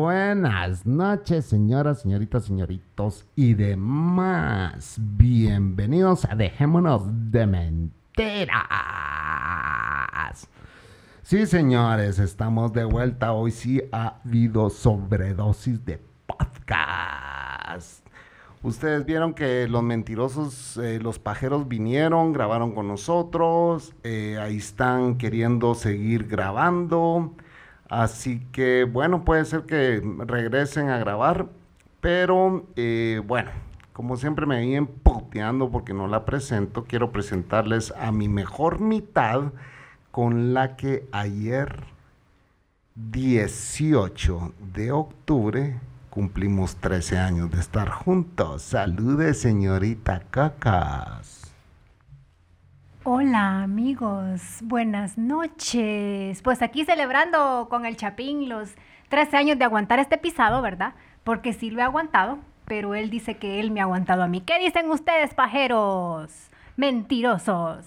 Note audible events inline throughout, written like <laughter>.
Buenas noches, señoras, señoritas, señoritos y demás. Bienvenidos a Dejémonos de Mentiras. Sí, señores, estamos de vuelta. Hoy sí ha habido sobredosis de podcast. Ustedes vieron que los mentirosos, eh, los pajeros vinieron, grabaron con nosotros, eh, ahí están queriendo seguir grabando. Así que bueno, puede ser que regresen a grabar, pero eh, bueno, como siempre me vienen puteando porque no la presento, quiero presentarles a mi mejor mitad con la que ayer 18 de octubre cumplimos 13 años de estar juntos. Salude, señorita Cacas. Hola amigos, buenas noches. Pues aquí celebrando con el Chapín los 13 años de aguantar este pisado, ¿verdad? Porque sí lo he aguantado, pero él dice que él me ha aguantado a mí. ¿Qué dicen ustedes, pajeros? Mentirosos.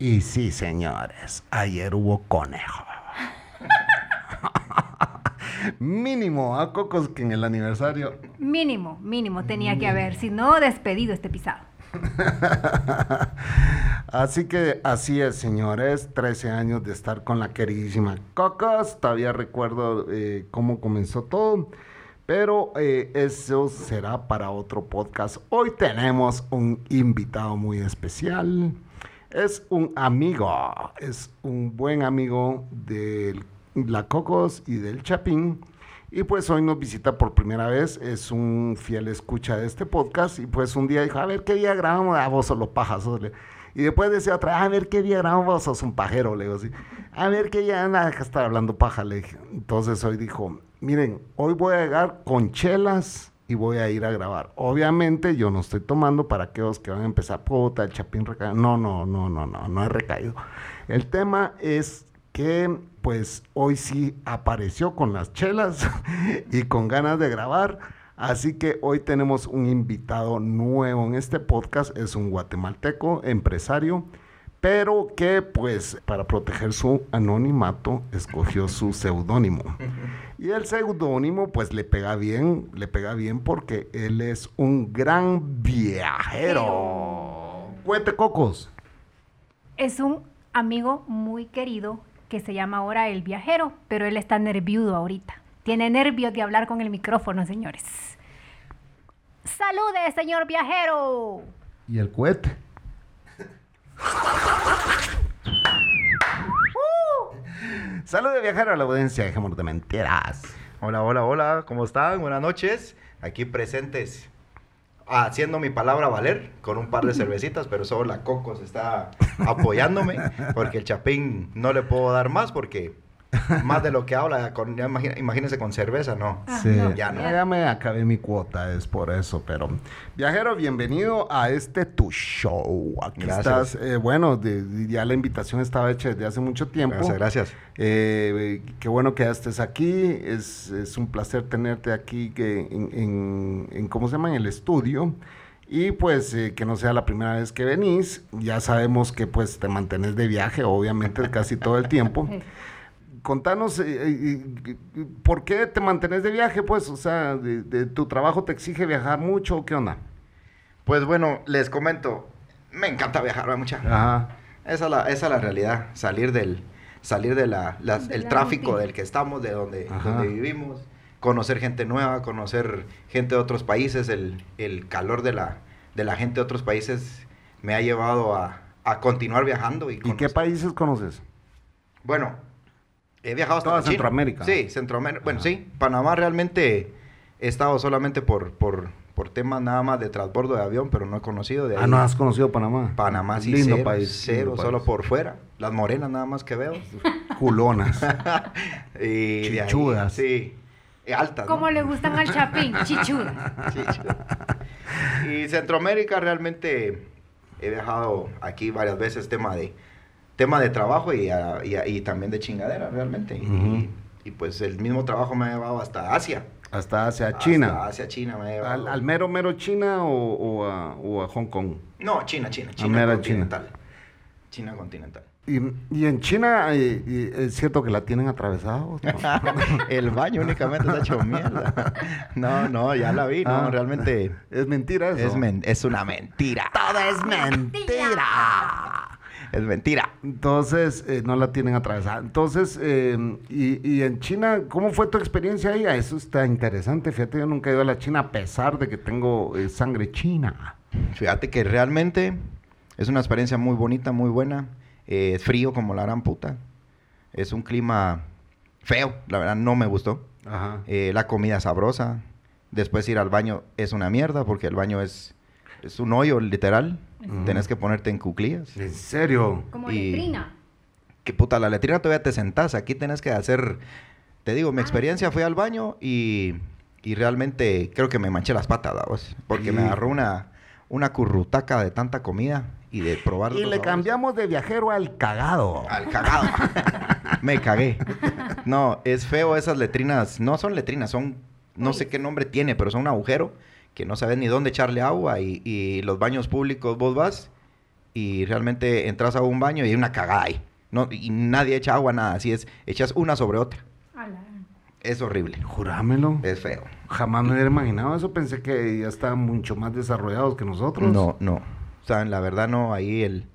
Y sí, señores, ayer hubo conejo. <laughs> Mínimo a Cocos que en el aniversario. Mínimo, mínimo tenía que haber, si no, despedido este pisado. <laughs> así que así es, señores. 13 años de estar con la queridísima Cocos. Todavía recuerdo eh, cómo comenzó todo. Pero eh, eso será para otro podcast. Hoy tenemos un invitado muy especial. Es un amigo, es un buen amigo de la Cocos y del Chapín. Y pues hoy nos visita por primera vez, es un fiel escucha de este podcast. Y pues un día dijo, a ver qué día grabamos, a vos solo pajas. Y después decía otra, a ver qué día grabamos, vos sos un pajero, le digo así. A ver qué día, nada que estar hablando paja, le dije. Entonces hoy dijo, miren, hoy voy a llegar con chelas y voy a ir a grabar. Obviamente yo no estoy tomando para aquellos que van a empezar, puta, el chapín recaído. No, no, no, no, no, no he recaído. El tema es que pues hoy sí apareció con las chelas <laughs> y con ganas de grabar. Así que hoy tenemos un invitado nuevo en este podcast. Es un guatemalteco, empresario, pero que pues para proteger su anonimato escogió su seudónimo. <laughs> Y el seudónimo pues le pega bien, le pega bien porque él es un gran viajero. Cuete Cocos. Es un amigo muy querido que se llama ahora El Viajero, pero él está nerviudo ahorita. Tiene nervios de hablar con el micrófono, señores. ¡Salude, señor viajero! ¿Y el cohete? uh. Salude, viajero, a la audiencia, dejémonos de mentiras. Hola, hola, hola, ¿cómo están? Buenas noches. Aquí presentes haciendo mi palabra valer con un par de cervecitas, pero solo la Cocos está apoyándome porque el Chapín no le puedo dar más porque <laughs> más de lo que habla, con, ya imagínense con cerveza, no. Ah, sí, ya no. Ya me acabé mi cuota, es por eso, pero viajero, bienvenido a este tu show. Aquí gracias. estás, eh, bueno, ya la invitación estaba hecha desde hace mucho tiempo. Gracias, gracias. Eh, qué bueno que ya estés aquí, es, es un placer tenerte aquí que en, en, ¿cómo se llama? En el estudio. Y pues eh, que no sea la primera vez que venís. Ya sabemos que pues te mantienes de viaje, obviamente, casi todo el tiempo. <laughs> contanos, eh, eh, ¿por qué te mantienes de viaje? Pues, o sea, de, tu trabajo te exige viajar mucho o qué onda? Pues bueno, les comento, me encanta viajar, mucha. Ajá. Esa es, la, esa es la realidad, salir del, salir de la, las- De el la tráfico rutina. del que estamos, de donde, donde vivimos, conocer gente nueva, conocer gente de otros países, el, el calor de la, de la gente de otros países me ha llevado a, a continuar viajando. ¿Y, ¿Y qué países conoces? Bueno, he viajado hasta Toda. Centroamérica. Sí, Centroamérica. Bueno, Ajá. sí. Panamá realmente he estado solamente por, por, por temas nada más de transbordo de avión, pero no he conocido de ahí. Ah, no has conocido Panamá. Panamá sí, Lindo cero, país. cero, lindo solo país. por fuera. Las morenas nada más que veo. <laughs> Culonas. <laughs> y ahí, Chichudas. sí. Altas, ¿no? ¿Cómo le gustan al chapín? <laughs> Chichuda. Chichudas. y Centroamérica realmente he viajado aquí varias veces, tema de tema de trabajo y, a- y a- y también de chingadera realmente. Y- pues el mismo trabajo me ha llevado hasta Asia. Hasta hacia Hasta China. Asia, China me ha llevado. ¿Al, al mero mero China o, o a, o a Hong Kong? No, China, China, China continental. China continental. Y, y en China eh, es cierto que la tienen atravesada. ¿o no? <laughs> el baño únicamente se ha hecho mierda. No, no, ya la vi, no, Ah. realmente Es mentira eso. es, men- es una mentira. Todo es mentira. Es mentira. Entonces, eh, no la tienen atravesada. Entonces, eh, y, y en China, ¿cómo fue tu experiencia ahí? Ah, Eso está interesante. Fíjate, yo nunca he ido a la China a pesar de que tengo eh, sangre china. Fíjate que realmente es una experiencia muy bonita, muy buena. Eh, es frío como la gran puta. Es un clima feo, la verdad no me gustó. Ajá. La comida sabrosa. Después ir al baño es una mierda porque el baño es, es un hoyo literal. Tenés que ponerte en cuclillas. ¿En serio? Como Y- letrina. Que puta, la letrina todavía te sentás. Aquí tenés que hacer. Te digo, mi experiencia fue al baño y, y realmente creo que me manché las patas, ¿vos? Porque me agarró una, una currutaca de tanta comida y de probar. Y le sabores. cambiamos de viajero al cagado. Al cagado. <laughs> me cagué. No, es feo esas letrinas. No son letrinas, son. No sé qué nombre tiene, pero son un agujero que no sabes ni dónde echarle agua. Y, y los baños públicos vos vas y realmente entras a un baño y hay una cagada ahí. No, y nadie echa agua, nada. Así es, echas una sobre otra. Es horrible. Jurámelo. Es feo. Jamás me hubiera imaginado eso. Pensé que ya estaban mucho más desarrollados que nosotros. No, no. O sea, la verdad no, ahí el...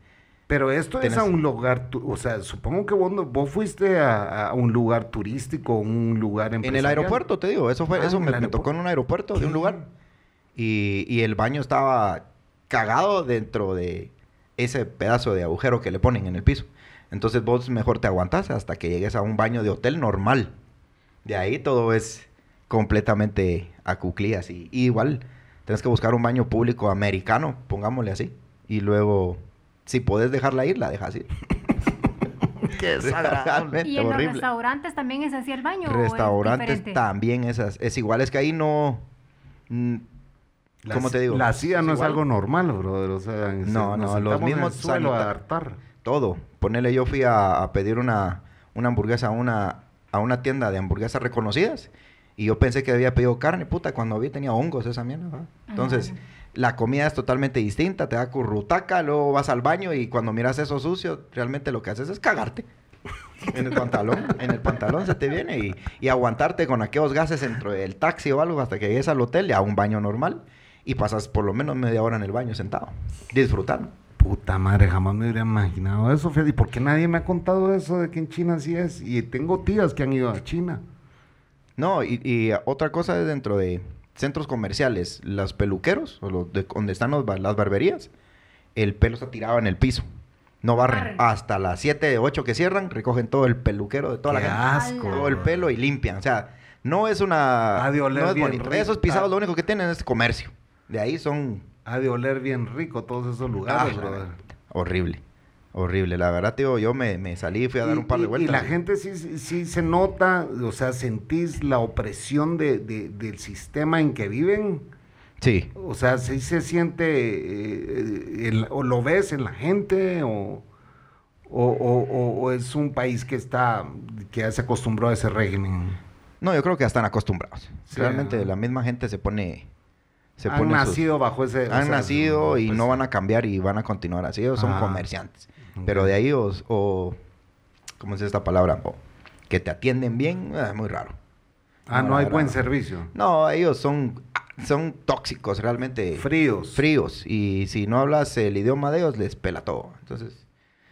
Pero esto es a un lugar, tu- o sea, supongo que vos, no- vos fuiste a, a un lugar turístico, un lugar En el empresarial. aeropuerto, te digo, eso fue, Ah, eso en me, tocó en un aeropuerto de un lugar. Y, y el baño estaba cagado dentro de ese pedazo de agujero que le ponen en el piso. Entonces vos mejor te aguantás hasta que llegues a un baño de hotel normal. De ahí todo es completamente a cuclillas. Y, y igual tenés que buscar un baño público americano, pongámosle así. Y luego, si podés dejarla ir, la dejas ir. <laughs> Qué desagradable. ¿Y en los restaurantes también es así el baño? o es Restaurantes también esas, es igual, es que ahí no... La ¿Cómo te digo? La CIA no es igual. algo normal, brother. O sea, en- No, nos no, los mismos suelo a hartar. Todo. Ponele, yo fui a, a pedir una, una hamburguesa a una, a una tienda de hamburguesas reconocidas y yo pensé que había pedido carne, puta, cuando vi tenía hongos esa mierda. ¿va? Entonces, Ah. la comida es totalmente distinta, te da currutaca, luego vas al baño y cuando miras eso sucio, realmente lo que haces es cagarte. En el pantalón, en el pantalón se te viene y, y aguantarte con aquellos gases dentro del taxi o algo hasta que llegues al hotel, ya a un baño normal y pasas por lo menos media hora en el baño sentado, disfrutando. Puta madre, jamás me hubiera imaginado eso, Fede. ¿Y por qué nadie me ha contado eso de que en China sí es? Y tengo tías que han ido a China. No, y, y otra cosa es dentro de centros comerciales, los peluqueros, o los de, donde están los las barberías, el pelo está tirado en el piso. No barren. Barren. Hasta las 7, 8 que cierran, recogen todo el peluquero de toda Qué la asco. gente. Todo el pelo y limpian. O sea, no es una... Ha de oler no es bien bonito. rico. Esos pisados Ah. lo único que tienen es comercio. De ahí son... Ha de oler bien rico todos esos lugares, Ah, horrible. Horrible. La verdad, tío, yo me, me salí y fui a dar Y- un par de vueltas. Y la gente sí, sí, sí se nota, o sea, sentís la opresión de, de- del sistema en que viven. Sí. O sea, sí se siente, eh, el- o lo ves en la gente, o, o, o- o- es un país que está, que ya se acostumbró a ese régimen. No, yo creo que ya están acostumbrados. Sí, Realmente la misma gente se pone... Se Han sus- nacido bajo ese... o han sea, nacido y pues, no van a cambiar y van a continuar así. Ellos son Ajá. comerciantes. Pero de ahí os, o... ¿Cómo es esta palabra? O, que te atienden bien, eh, muy raro. Ah, no, hay buen servicio. No, ellos son, son tóxicos realmente. Fríos. Fríos. Y si no hablas el idioma de ellos, les pela todo. Entonces,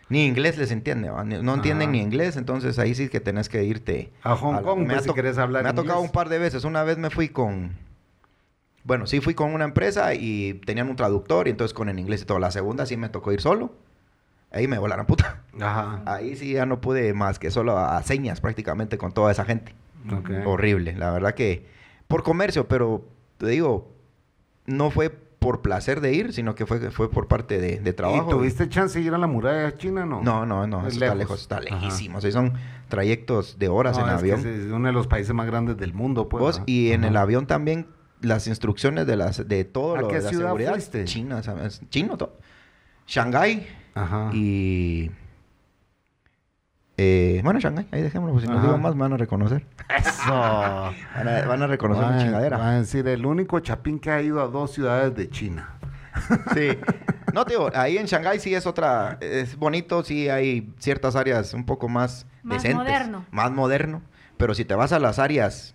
Ni inglés les entiende, no entienden Ajá. ni inglés, entonces ahí sí que tenés que irte... A Hong Kong, me pues, ha si querés hablar Me ha tocado un par de veces. Una vez me fui con... Bueno, sí fui con una empresa y tenían un traductor y entonces con el inglés y todo. La segunda sí me tocó ir solo. Ahí me volaron puta. Ajá. Ahí sí ya no pude más que solo a, a señas prácticamente con toda esa gente. Ok. Horrible, la verdad que por comercio, pero te digo, no fue por placer de ir, sino que fue, fue por parte de, de trabajo. ¿Y tuviste chance de ir a la muralla china, no? No, no, no, Es eso está lejos. está lejísimo. O sea, son trayectos de horas No, en es que avión. es uno de los países más grandes del mundo, pues. Vos, y en el avión también las instrucciones de las de todo ¿A lo qué de la ciudad seguridad fuiste? China, ¿sabes? Chino todo. Shanghái Ajá. y eh, bueno, Shanghái, ahí dejémoslo, pues si no Ajá. digo más me van a reconocer. Eso. <laughs> Van a, van a reconocer mi Van- chingadera. van a decir, el único chapín que ha ido a dos ciudades de China. Sí. <laughs> No, tío, ahí en Shanghái sí es otra, es bonito, sí hay ciertas áreas un poco más, Más decentes. moderno. Más moderno. Pero si te vas a las áreas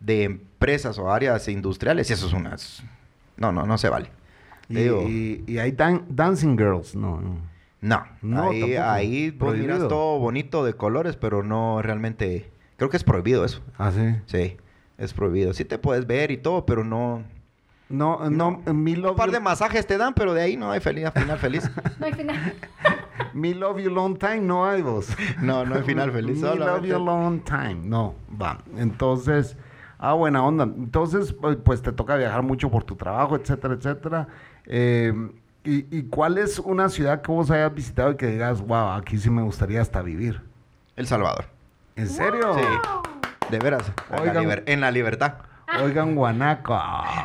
de empresas o áreas industriales, eso es unas... No, no, no se vale. Y, digo, y- y hay dan- dancing girls, no. no. no, No, ahí, ahí miras todo bonito de colores, pero no realmente... Creo que es prohibido eso. ¿Ah, sí? Sí, es prohibido. Sí te puedes ver y todo, pero no... No, no, mi love, Un par de masajes te dan, pero de ahí no hay feliz, final feliz. <laughs> No hay final. <laughs> me love you long time, no hay vos. No, no hay final feliz. <laughs> Me love you long time, no, va. Entonces, ah, buena onda. Entonces, pues, pues, te toca viajar mucho por tu trabajo, etcétera, etcétera. Eh, y, ¿Y cuál es una ciudad que vos hayas visitado y que digas, wow, aquí sí me gustaría hasta vivir? El Salvador. ¿En serio? Sí. De veras. En la, Oigan. liber- en la libertad. Oigan, Guanaco.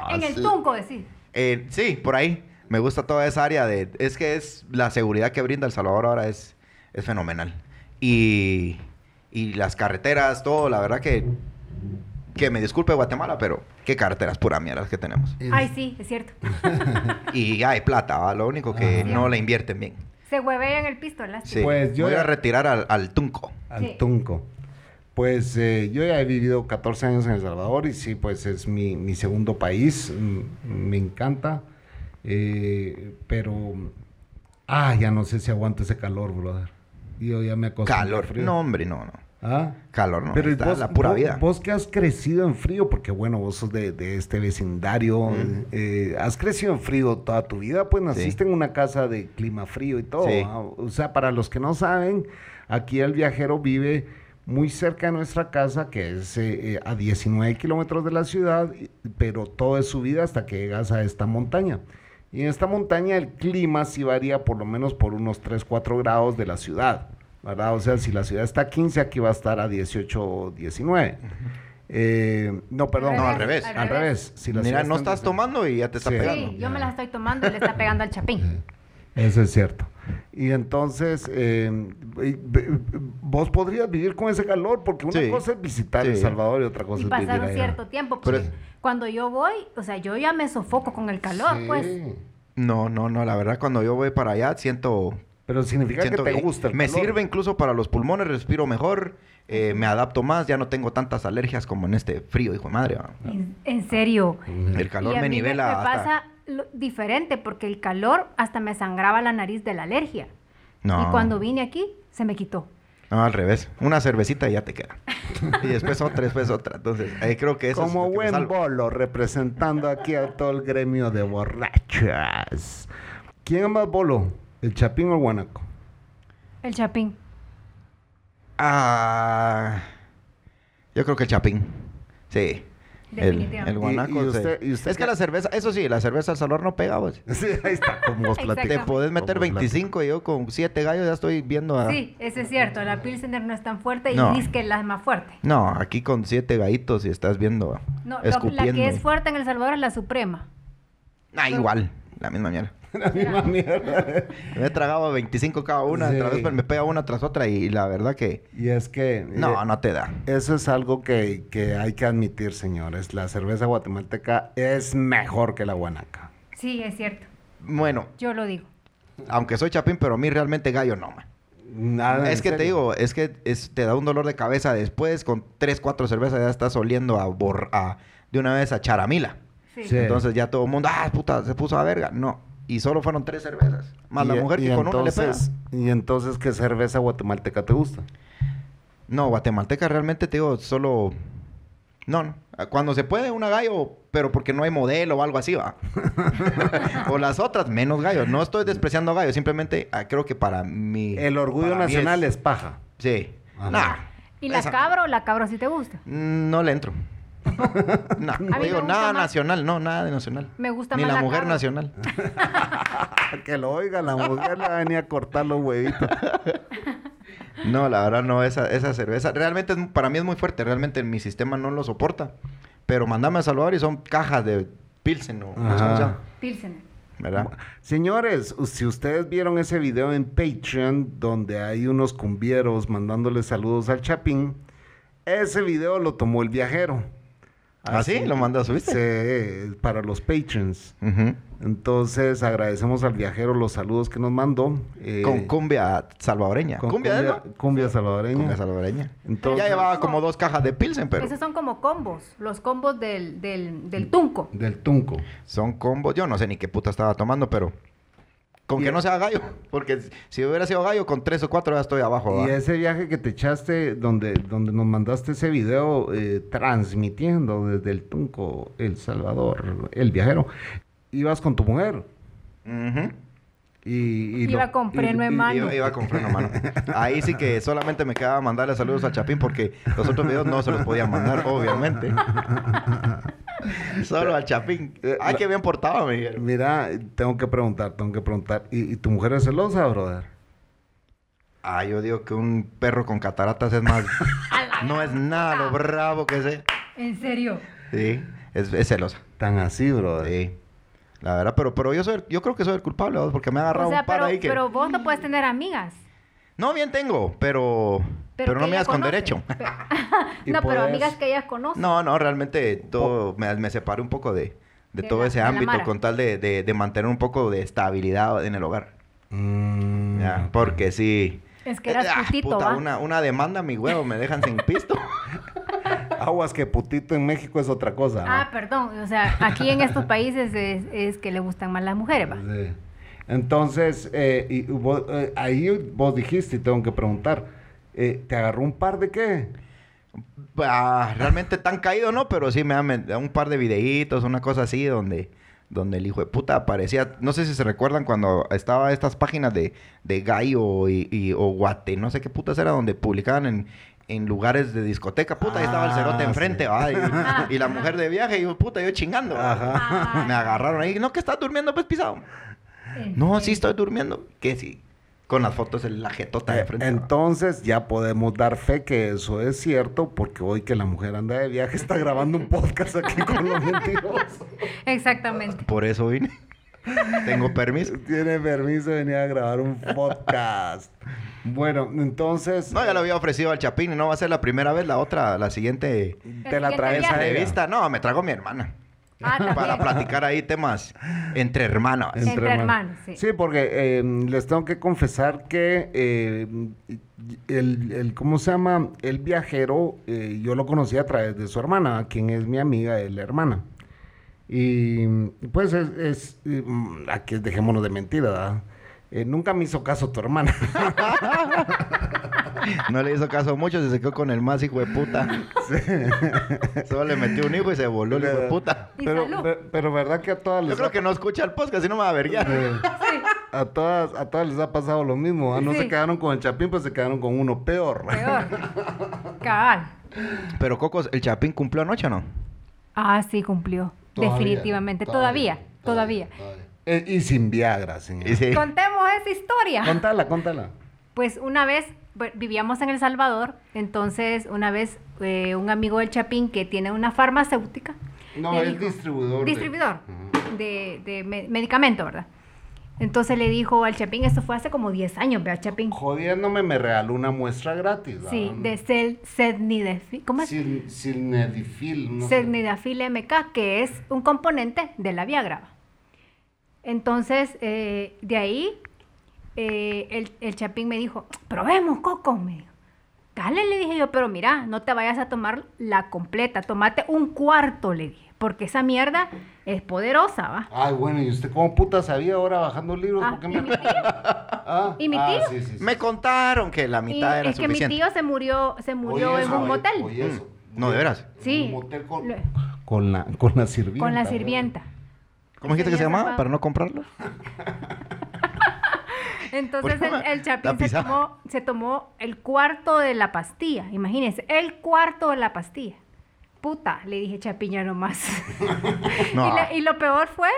En el tunco, decir. Eh, sí, por ahí. Me gusta toda esa área de... Es que es... La seguridad que brinda El Salvador ahora es, es fenomenal. Y... Y las carreteras, todo, la verdad que... Que me disculpe Guatemala, pero... Qué carreteras pura mierda las que tenemos. Ay, sí, es cierto. <laughs> Y hay plata, ¿va? Lo único que Ajá. no la invierten bien. Se huevean el pisto. Sí. Pues yo Voy ya- a retirar al, al Tunco. Al Sí. Tunco. Pues eh, yo ya he vivido 14 años en El Salvador y sí, pues es mi, mi segundo país. mm, Me encanta. Eh, pero, ah, ya no sé si aguanto ese calor, brother. Yo ya me acostumbré al Calor. frío. No, hombre, no, no. ¿Ah? Calor, no. Pero Pero ¿y está vos, la pura vos- vida. vos que has crecido en frío, porque bueno, vos sos de, de este vecindario, eh, has crecido en frío toda tu vida, pues naciste en una casa de clima frío y todo. Sí. ¿ah? O sea, para los que no saben, aquí el viajero vive muy cerca de nuestra casa, que es eh, eh, a 19 kilómetros de la ciudad, pero todo es subida hasta que llegas a esta montaña. Y en esta montaña el clima sí varía por lo menos por unos 3, 4 grados de la ciudad, ¿verdad? O sea, si la ciudad está a 15, aquí va a estar a 18 o 19. Eh, no, perdón. No, al revés. Al revés. Si la Mira, no está estás 18. tomando y ya te está Sí. pegando. Sí, yo me las estoy tomando y le está <laughs> pegando al chapín. Eso es cierto. Y entonces, eh, vos podrías vivir con ese calor, porque una Sí. cosa es visitar El Sí. Salvador y otra cosa Y es vivir pasar un allá. cierto tiempo. Porque es- cuando yo voy, o sea, yo ya me sofoco con el calor, Sí. pues. No, no, no. La verdad, cuando yo voy para allá, siento... Pero significa siento que te gusta el Me calor. sirve incluso para los pulmones, respiro mejor, eh, me adapto más, ya no tengo tantas alergias como en este frío, hijo de madre. En, en serio. El calor y a me mí nivela Me, hasta- pasa lo- diferente porque el calor hasta me sangraba la nariz de la alergia. No, Y cuando vine aquí, se me quitó. no, al revés. Una cervecita y ya te queda. y después otra, después otra. Entonces, ahí creo que eso es Como que me buen bolo, representando aquí a todo el gremio de borrachas. ¿Quién es más bolo? ¿El Chapín o el Guanaco? El chapín. Ah, yo creo que el chapín. Sí. El, Definitivamente. el guanaco. ¿Y- y sí. usted- y usted es que la cerveza, eso sí, la cerveza al salor no pega, vos. <laughs> Sí, ahí está, <laughs> como vos Exacto. Te podés meter Como 25 y yo con 7 gallos ya estoy viendo a... Sí, eso es cierto. La Pilsener no es tan fuerte y No. dice que la es más fuerte. No, aquí con 7 gallitos y estás viendo, No, lo- la escupiendo. que es fuerte en El Salvador es la Suprema. Ah, igual, la misma mierda. <laughs> La misma mierda. Me he tragado 25 cada una, Sí. otra vez me pega una tras otra y la verdad que... Y es que... No, eh, no te da. Eso es algo que, que hay que admitir, señores. La cerveza guatemalteca es mejor que la guanaca. Sí, es cierto. Bueno, Yo lo digo. aunque soy chapín, pero a mí realmente gallo no, man. Nada, es que te digo, es que es- te da un dolor de cabeza después, con 3, 4 cervezas ya estás oliendo a, bor- a- de una vez a charamila. Sí. Sí. Entonces ya todo el mundo, ah, puta, se puso a verga. No, y solo fueron tres cervezas. Más la Y- mujer y que con una le pega. Y entonces, ¿qué cerveza guatemalteca te gusta? No, guatemalteca realmente te digo, solo... No, no. Cuando se puede, una gallo, pero porque no hay modelo o algo así, va. <laughs> o las otras, menos gallo. No estoy despreciando a gallo, simplemente ah, creo que para mi... El orgullo mí nacional es, paja. Sí. Ajá. Nah, ¿Y la esa- cabra o la cabra si te gusta? Mm, No le entro. No, me digo, nada más- nacional, no, nada de nacional. Me gusta Ni más la, la mujer nacional. <laughs> que lo oiga, la mujer le va a venir a cortar los huevitos. <laughs> No, la verdad no, esa, esa cerveza. Realmente es- para mí es muy fuerte, realmente mi sistema no lo soporta. Pero mandame a Salvador y son cajas de Pilsen o no sé cómo se llama, Pilsener. ¿verdad? Señores, si ustedes vieron ese video en Patreon donde hay unos cumbieros mandándole saludos al Chapín, ese video lo tomó el viajero. ¿Ah, sí? ¿Lo mandó, subiste? Sí, para los patrons. Entonces agradecemos al viajero los saludos que nos mandó. eh, Con cumbia salvadoreña. con cumbia, cumbia, ¿no? cumbia salvadoreña. Cumbia salvadoreña. Entonces- ya llevaba como dos cajas de Pilsen, pero Esos son como combos, los combos del, del, del tunco. Del Tunco. son combos. Yo no sé ni qué puta estaba tomando, pero con Y- que no sea gallo. <laughs> Porque si hubiera sido gallo, con tres o cuatro ya estoy abajo. Y ese viaje que te echaste, donde, donde nos mandaste ese video eh, transmitiendo desde el Tunco, El Salvador, el viajero, ibas con tu mujer. Ujú. Y, y Iba lo- con y- freno en y- mano. Iba, iba con freno, mano. Ahí sí que solamente me quedaba mandarle saludos al Chapín porque los otros videos no se los podía mandar, obviamente. <laughs> <laughs> Solo al Chapín. Eh, Ay, la- qué bien portaba, Miguel. Mira, tengo que preguntar, tengo que preguntar. ¿Y, y tu mujer es celosa, brother? Ah, yo digo que un perro con cataratas es más... <laughs> no es nada lo bravo que sé. ¿En serio? Sí, es, es celosa. Tan así, brother. Sí. La verdad, pero, pero yo soy, el- yo creo que soy el culpable, ¿no? porque me ha agarrado O sea, un par pero, ahí que... pero vos no puedes tener amigas. No, bien tengo, pero... Pero, que no me ella das con conoce. derecho. <laughs> Y no, pero puedes- amigas que ellas conocen. No, no, realmente todo... Me, me separé un poco de, de De todo la- ese de ámbito con tal de, de- de mantener un poco de estabilidad en el hogar. Mm, Ya, porque sí... Es que eras Ah, putito, puta, ¿va? una, una demanda, mi huevo, me dejan sin pisto. <laughs> Aguas que putito en México es otra cosa. ¿no? Ah, perdón. O sea, aquí en estos países es, es que le gustan más las mujeres, ¿va? Sí. Entonces, eh, y vos, eh, ahí vos dijiste, y tengo que preguntar, eh, ¿te agarró un par de qué? Ah, realmente tan caído, ¿no? Pero sí me dan un par de videitos, una cosa así, donde, donde el hijo de puta aparecía. No sé si se recuerdan cuando estaba estas páginas de, de Gallo y, y- o Guate, no sé qué putas era, donde publicaban en, en lugares de discoteca. Puta, ahí estaba el cerote Ah, enfrente, sí. va. Y, <laughs> y la mujer de viaje, y yo, puta, yo chingando. Ajá. Me agarraron ahí. No, que estás durmiendo, pues pisado. ¿En No, sí estoy durmiendo. Que sí. Con las fotos en la jetota de Eh, frente. Entonces ya podemos dar fe que eso es cierto, porque hoy que la mujer anda de viaje está grabando un podcast aquí con los mentirosos. <laughs> Exactamente. Por eso vine. Tengo permiso. Tiene permiso de venir a grabar un podcast. Bueno, entonces No, ya lo había ofrecido al Chapín y no va a ser la primera vez, la otra, la siguiente te la traes a viaje. ella. revista. No, me trago a mi hermana. Ah. <laughs> Para platicar ahí temas entre hermanos. Entre hermanos, sí. Sí, porque eh, les tengo que confesar que eh, el, el- ¿cómo se llama? El viajero, eh, yo lo conocí a través de su hermana, quien es mi amiga, es la hermana. Y pues es, es mm, aquí dejémonos de mentira, ¿verdad? Eh, nunca me hizo caso tu hermana. <laughs> No le hizo caso mucho, se quedó con el más hijo de puta. <laughs> Solo le metió un hijo y se voló el hijo de puta. Y pero, pero verdad que a todas les Yo creo ha- que no escucha el podcast, si no me va a verguiar. eh, a todas, a todas les ha pasado lo mismo. No Sí. se quedaron con el chapín, pues se quedaron con uno peor. Peor. <laughs> Cabal. Pero Cocos, ¿el Chapín cumplió anoche o no? Ah, sí, cumplió. Todavía, Definitivamente. Todavía. Todavía. Eh, y sin Viagra, señor. Y sí. Contemos esa historia. Contala, contala. Pues una vez vivíamos en El Salvador, entonces una vez eh, un amigo del Chapín que tiene una farmacéutica. No, es dijo- distribuidor. Distribuidor de, de me- medicamento, ¿verdad? Entonces le dijo al Chapín, esto fue hace como 10 años, vea Chapín. Jodiéndome me regaló una muestra gratis. ¿verdad? Sí, de cel, sednidefil, ¿cómo es? Sil- Silnedifil. no sé. Sednidafil MK, que es un componente de la Viagra. Entonces, eh, de ahí, eh, el, el Chapín me dijo, probemos, Coco, me dijo. Dale, le dije yo, pero mira, no te vayas a tomar la completa, tomate un cuarto, le dije. porque esa mierda es poderosa, ¿va? Ay, bueno, ¿y usted cómo puta sabía ahora bajando libros? Ah, ¿Por qué ¿y me... mi <laughs> tío? Ah, ¿Y mi ah, tío? sí, sí, sí. Me contaron que la Y mitad era es que mi tío se murió, se murió Oye, en eso, un motel. oye, eso. Mm, no, de veras. Sí. Un motel con, Lo- con la, con la sirvienta. con la sirvienta. ¿Cómo dijiste que se llamaba para no comprarlo? <laughs> Entonces el, Chapín se tomó, se tomó el cuarto de la pastilla. Imagínense, el cuarto de la pastilla. Puta, le dije Chapiña nomás. <laughs> No. y, lo peor fue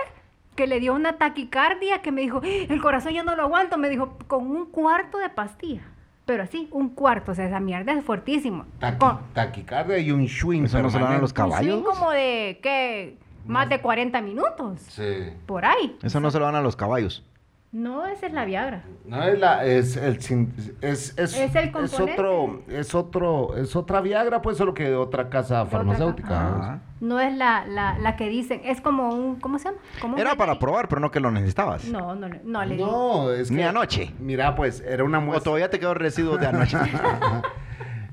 que le dio una taquicardia que me dijo, el corazón yo no lo aguanto. Me dijo, con un cuarto de pastilla. Pero así, un cuarto. O sea, esa mierda es fuertísimo. Taqui- Con taquicardia y un swing. Eso no se lo dan a los permanente. un swing caballos. como de, ¿qué? Más de 40 minutos. Sí. Por ahí. Eso no se lo dan a los caballos. No, esa es la Viagra. No es la, es el sin- es, es, Es el es otro, es otro, es otra Viagra, pues solo que de otra casa farmacéutica. casa. ¿no? Ah. No es la, la, la que dicen, es como un, ¿cómo se llama? Como Era para probar, pero no que lo necesitabas. No, no, no, no le digo. No, es que Ni anoche. Mira, pues era una O muestra. todavía te quedó residuos de anoche. <laughs>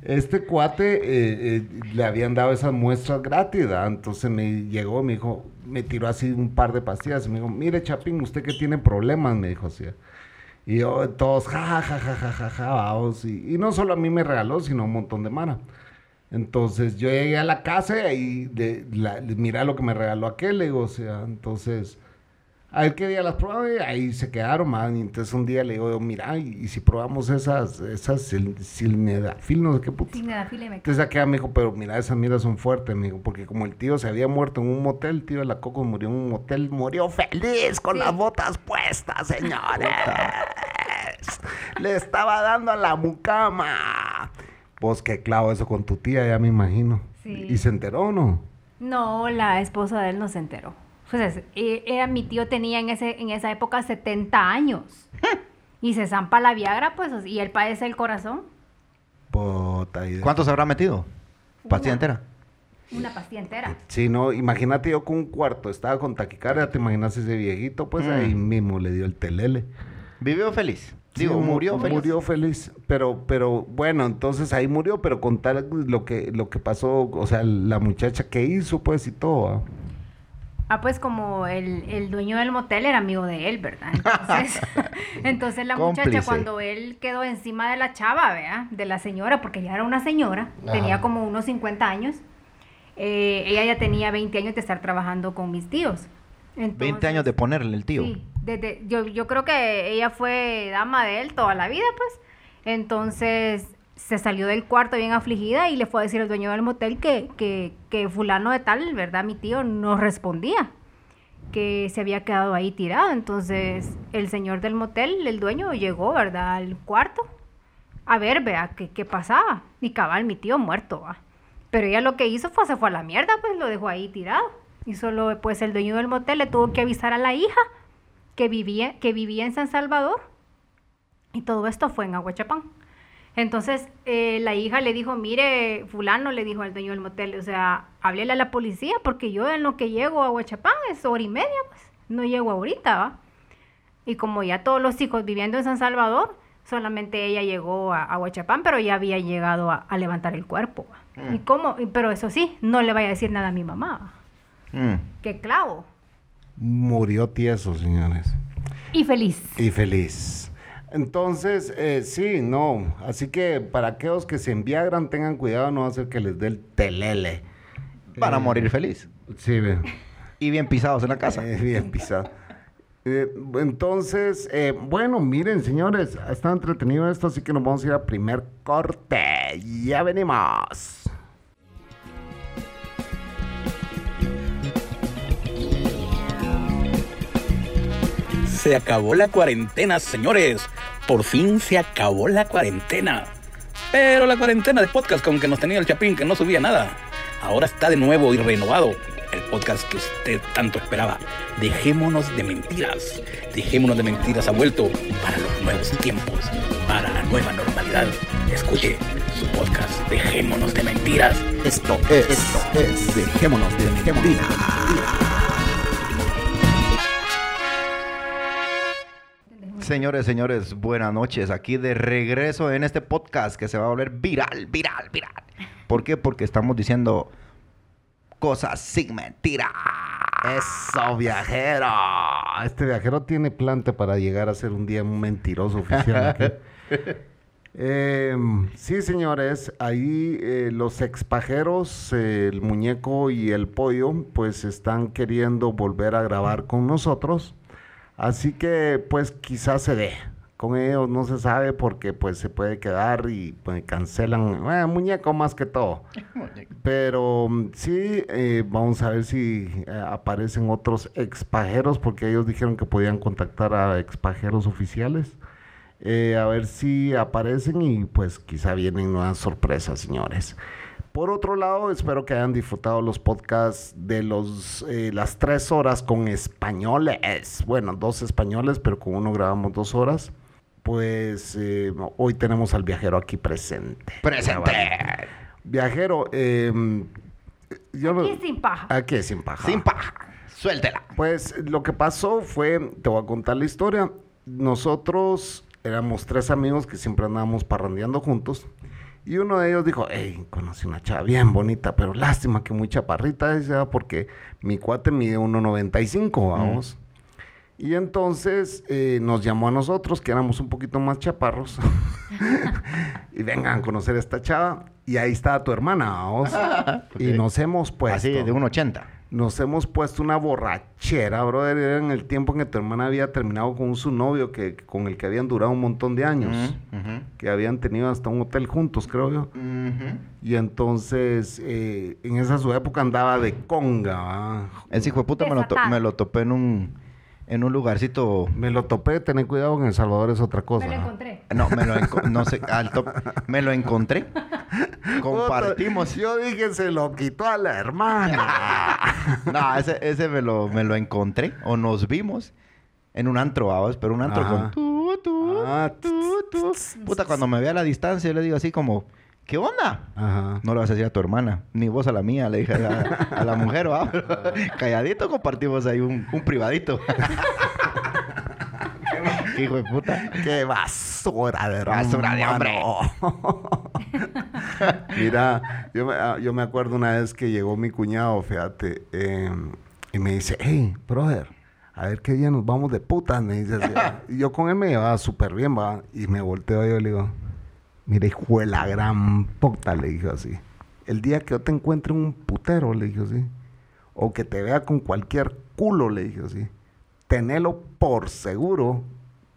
Este cuate eh, eh, le habían dado esas muestras gratis, ¿verdad? entonces me llegó, me dijo, me tiró así un par de pastillas y me dijo, mire Chapín, usted que tiene problemas, me dijo así. Y yo, todos, ja, ja, ja, ja, ja, ja, vamos. Y, no solo a mí me regaló, sino a un montón de mana. Entonces yo llegué a la casa y mira lo que me regaló aquel, le digo, o sea, entonces, a ver qué día las probaba y ahí se quedaron, man. Y entonces un día le digo, mira, y, si probamos esas, esas sil- silnedafil, no sé qué puto. Sí, me Entonces acá me dijo, pero mira, esas mierdas son fuertes, me dijo, porque como el tío se había muerto en un motel, el tío de la Coco murió en un motel, murió feliz con Sí. las botas puestas, señores. <laughs> Le estaba dando a la mucama. Pues que clavo eso con tu tía, ya me imagino. Sí. ¿Y se enteró o no? No, la esposa de él no se enteró. Pues es- e- era mi tío tenía en ese en esa época 70 años. <laughs> y se zampa la Viagra, pues, y él padece el corazón. Puta idea. ¿Cuánto se habrá metido? ¿Pastilla Una. entera? Una pastilla entera. Sí, no, imagínate yo con un cuarto, estaba con taquicardia, te imaginas ese viejito, pues Mm. ahí mismo le dio el telele. ¿Vivió feliz? Sí, Digo, mu- murió feliz. Murió feliz, pero, pero bueno, entonces ahí murió, pero contar lo que, lo que pasó, o sea, la muchacha que hizo, pues, y todo. ¿ah? Ah, pues como el, el dueño del motel era amigo de él, ¿verdad? Entonces, <laughs> entonces la muchacha cuando él quedó encima de la chava, ¿vea? De la señora, porque ella era una señora, Ajá. tenía como unos 50 años. eh, ella ya tenía 20 años de estar trabajando con mis tíos. 20 años de Entonces, ponerle el tío. Sí, desde, yo, yo creo que ella fue dama de él toda la vida, pues. Entonces se salió del cuarto bien afligida y le fue a decir al dueño del motel que, que, que fulano de tal, ¿verdad? Mi tío no respondía, que se había quedado ahí tirado. Entonces el señor del motel, el dueño, llegó, ¿verdad? Al cuarto a ver, vea, qué, qué pasaba. Y cabal, mi tío muerto, va. Pero ella lo que hizo fue, se fue a la mierda, pues lo dejó ahí tirado. Y solo, pues el dueño del motel le tuvo que avisar a la hija que vivía, que vivía en San Salvador. Y todo esto fue en Aguachapán. Entonces, eh, la hija le dijo, mire, fulano, le dijo al dueño del motel, o sea, háblele a la policía porque yo en lo que llego a Aguachapán es hora y media, pues, no llego ahorita, ¿va? Y como ya todos los hijos viviendo en San Salvador, solamente ella llegó a, a Huachapán, pero ya había llegado a, a levantar el cuerpo. ¿va? ¿Y cómo? Pero eso sí, no le vaya a decir nada a mi mamá. ¿va? Mm. ¡Qué clavo! Murió tieso, señores. Y feliz. Y feliz. Entonces, eh, sí, no. Así que para aquellos que se enviagran, tengan cuidado, no va a hacer que les dé el telele. Para Eh, morir feliz. Sí, ve. Y bien pisados en la casa. Eh, bien pisado. Eh, entonces, eh, bueno, miren, señores, estado entretenido esto, así que nos vamos a ir a primer corte. Ya venimos. Se acabó la cuarentena, señores. Por fin se acabó la cuarentena. Pero la cuarentena de podcast con que nos tenía el Chapín, que no subía nada, ahora está de nuevo y renovado. El podcast que usted tanto esperaba. Dejémonos de mentiras. Dejémonos de mentiras ha vuelto para los nuevos tiempos, para la nueva normalidad. Escuche su podcast. Dejémonos de mentiras. Esto es, esto es, dejémonos de mentiras. Señores, señores, buenas noches. Aquí de regreso en este podcast que se va a volver viral, viral, viral. ¿Por qué? Porque estamos diciendo cosas sin mentira. Eso, viajero. Este viajero tiene plante para llegar a ser un día un mentiroso oficial. aquí. <laughs> Eh, sí, señores, ahí eh, los expajeros, eh, el muñeco y el pollo, pues están queriendo volver a grabar con nosotros. Así que, pues quizás se dé. Con ellos no se sabe porque pues se puede quedar y pues, cancelan. Bueno, muñeco más que todo. <laughs> Pero mm, sí, eh, vamos a ver si eh, aparecen otros expajeros, porque ellos dijeron que podían contactar a expajeros oficiales. Eh, a ver si aparecen y pues quizá vienen nuevas sorpresas, señores. Por otro lado, espero que hayan disfrutado los podcasts de los, eh, las tres horas con españoles. Bueno, dos españoles, pero con uno grabamos dos horas. Pues eh, hoy tenemos al viajero aquí presente. Presente. Viajero, eh, yo no- Aquí sin paja. Aquí sin paja. Sin paja. Suéltela. Pues lo que pasó fue, te voy a contar la historia. Nosotros éramos tres amigos que siempre andábamos parrandeando juntos. Y uno de ellos dijo, hey, conocí una chava bien bonita, pero lástima que muy chaparrita es, ¿verdad? porque mi cuate mide 1,95, vamos. Y entonces eh, nos llamó a nosotros, que éramos un poquito más chaparros, <laughs> y vengan a conocer a esta chava. Y ahí está tu hermana, vamos. <laughs> Y nos hemos puesto Así, de un 80. nos hemos puesto una borrachera, brother. Era en el tiempo en que tu hermana había terminado con su novio, que, con el que habían durado un montón de años. Que habían tenido hasta un hotel juntos, creo yo. Y entonces, eh, en esa su época andaba de conga, ¿va? Ese hijo de puta me lo, me lo topé en un, en un lugarcito. Me lo topé, tener cuidado, en El Salvador es otra cosa. Me lo encontré. No, me lo, enco- no sé, al top- me lo encontré. <laughs> Compartimos. Yo dije, se lo quitó a la hermana. <laughs> No, ese, ese me, lo, me lo encontré o nos vimos en un antro, ¿vamos? pero un antro Ajá. con tú, tú, Ah, tú, tú. Puta, cuando me ve a la distancia, yo le digo así como, ¿qué onda? Ajá. No le vas a decir a tu hermana, ni vos a la mía, le dije a la, a la mujer, ¿va? <laughs> Calladito compartimos ahí un, un privadito. <laughs> Qué hijo de puta. ¡Qué basura de Basura de hermano! <laughs> Mira, yo me, ah, yo me acuerdo una vez que llegó mi cuñado, fíjate, eh, y me dice, hey, brother, a ver qué día nos vamos de putas, me dice así. y yo con él me llevaba súper bien, va, y me volteo yo y le digo, mira, hijo de la gran puta, le dije así. El día que yo te encuentre un putero, le dije así, o que te vea con cualquier culo, le dije así, tenelo por seguro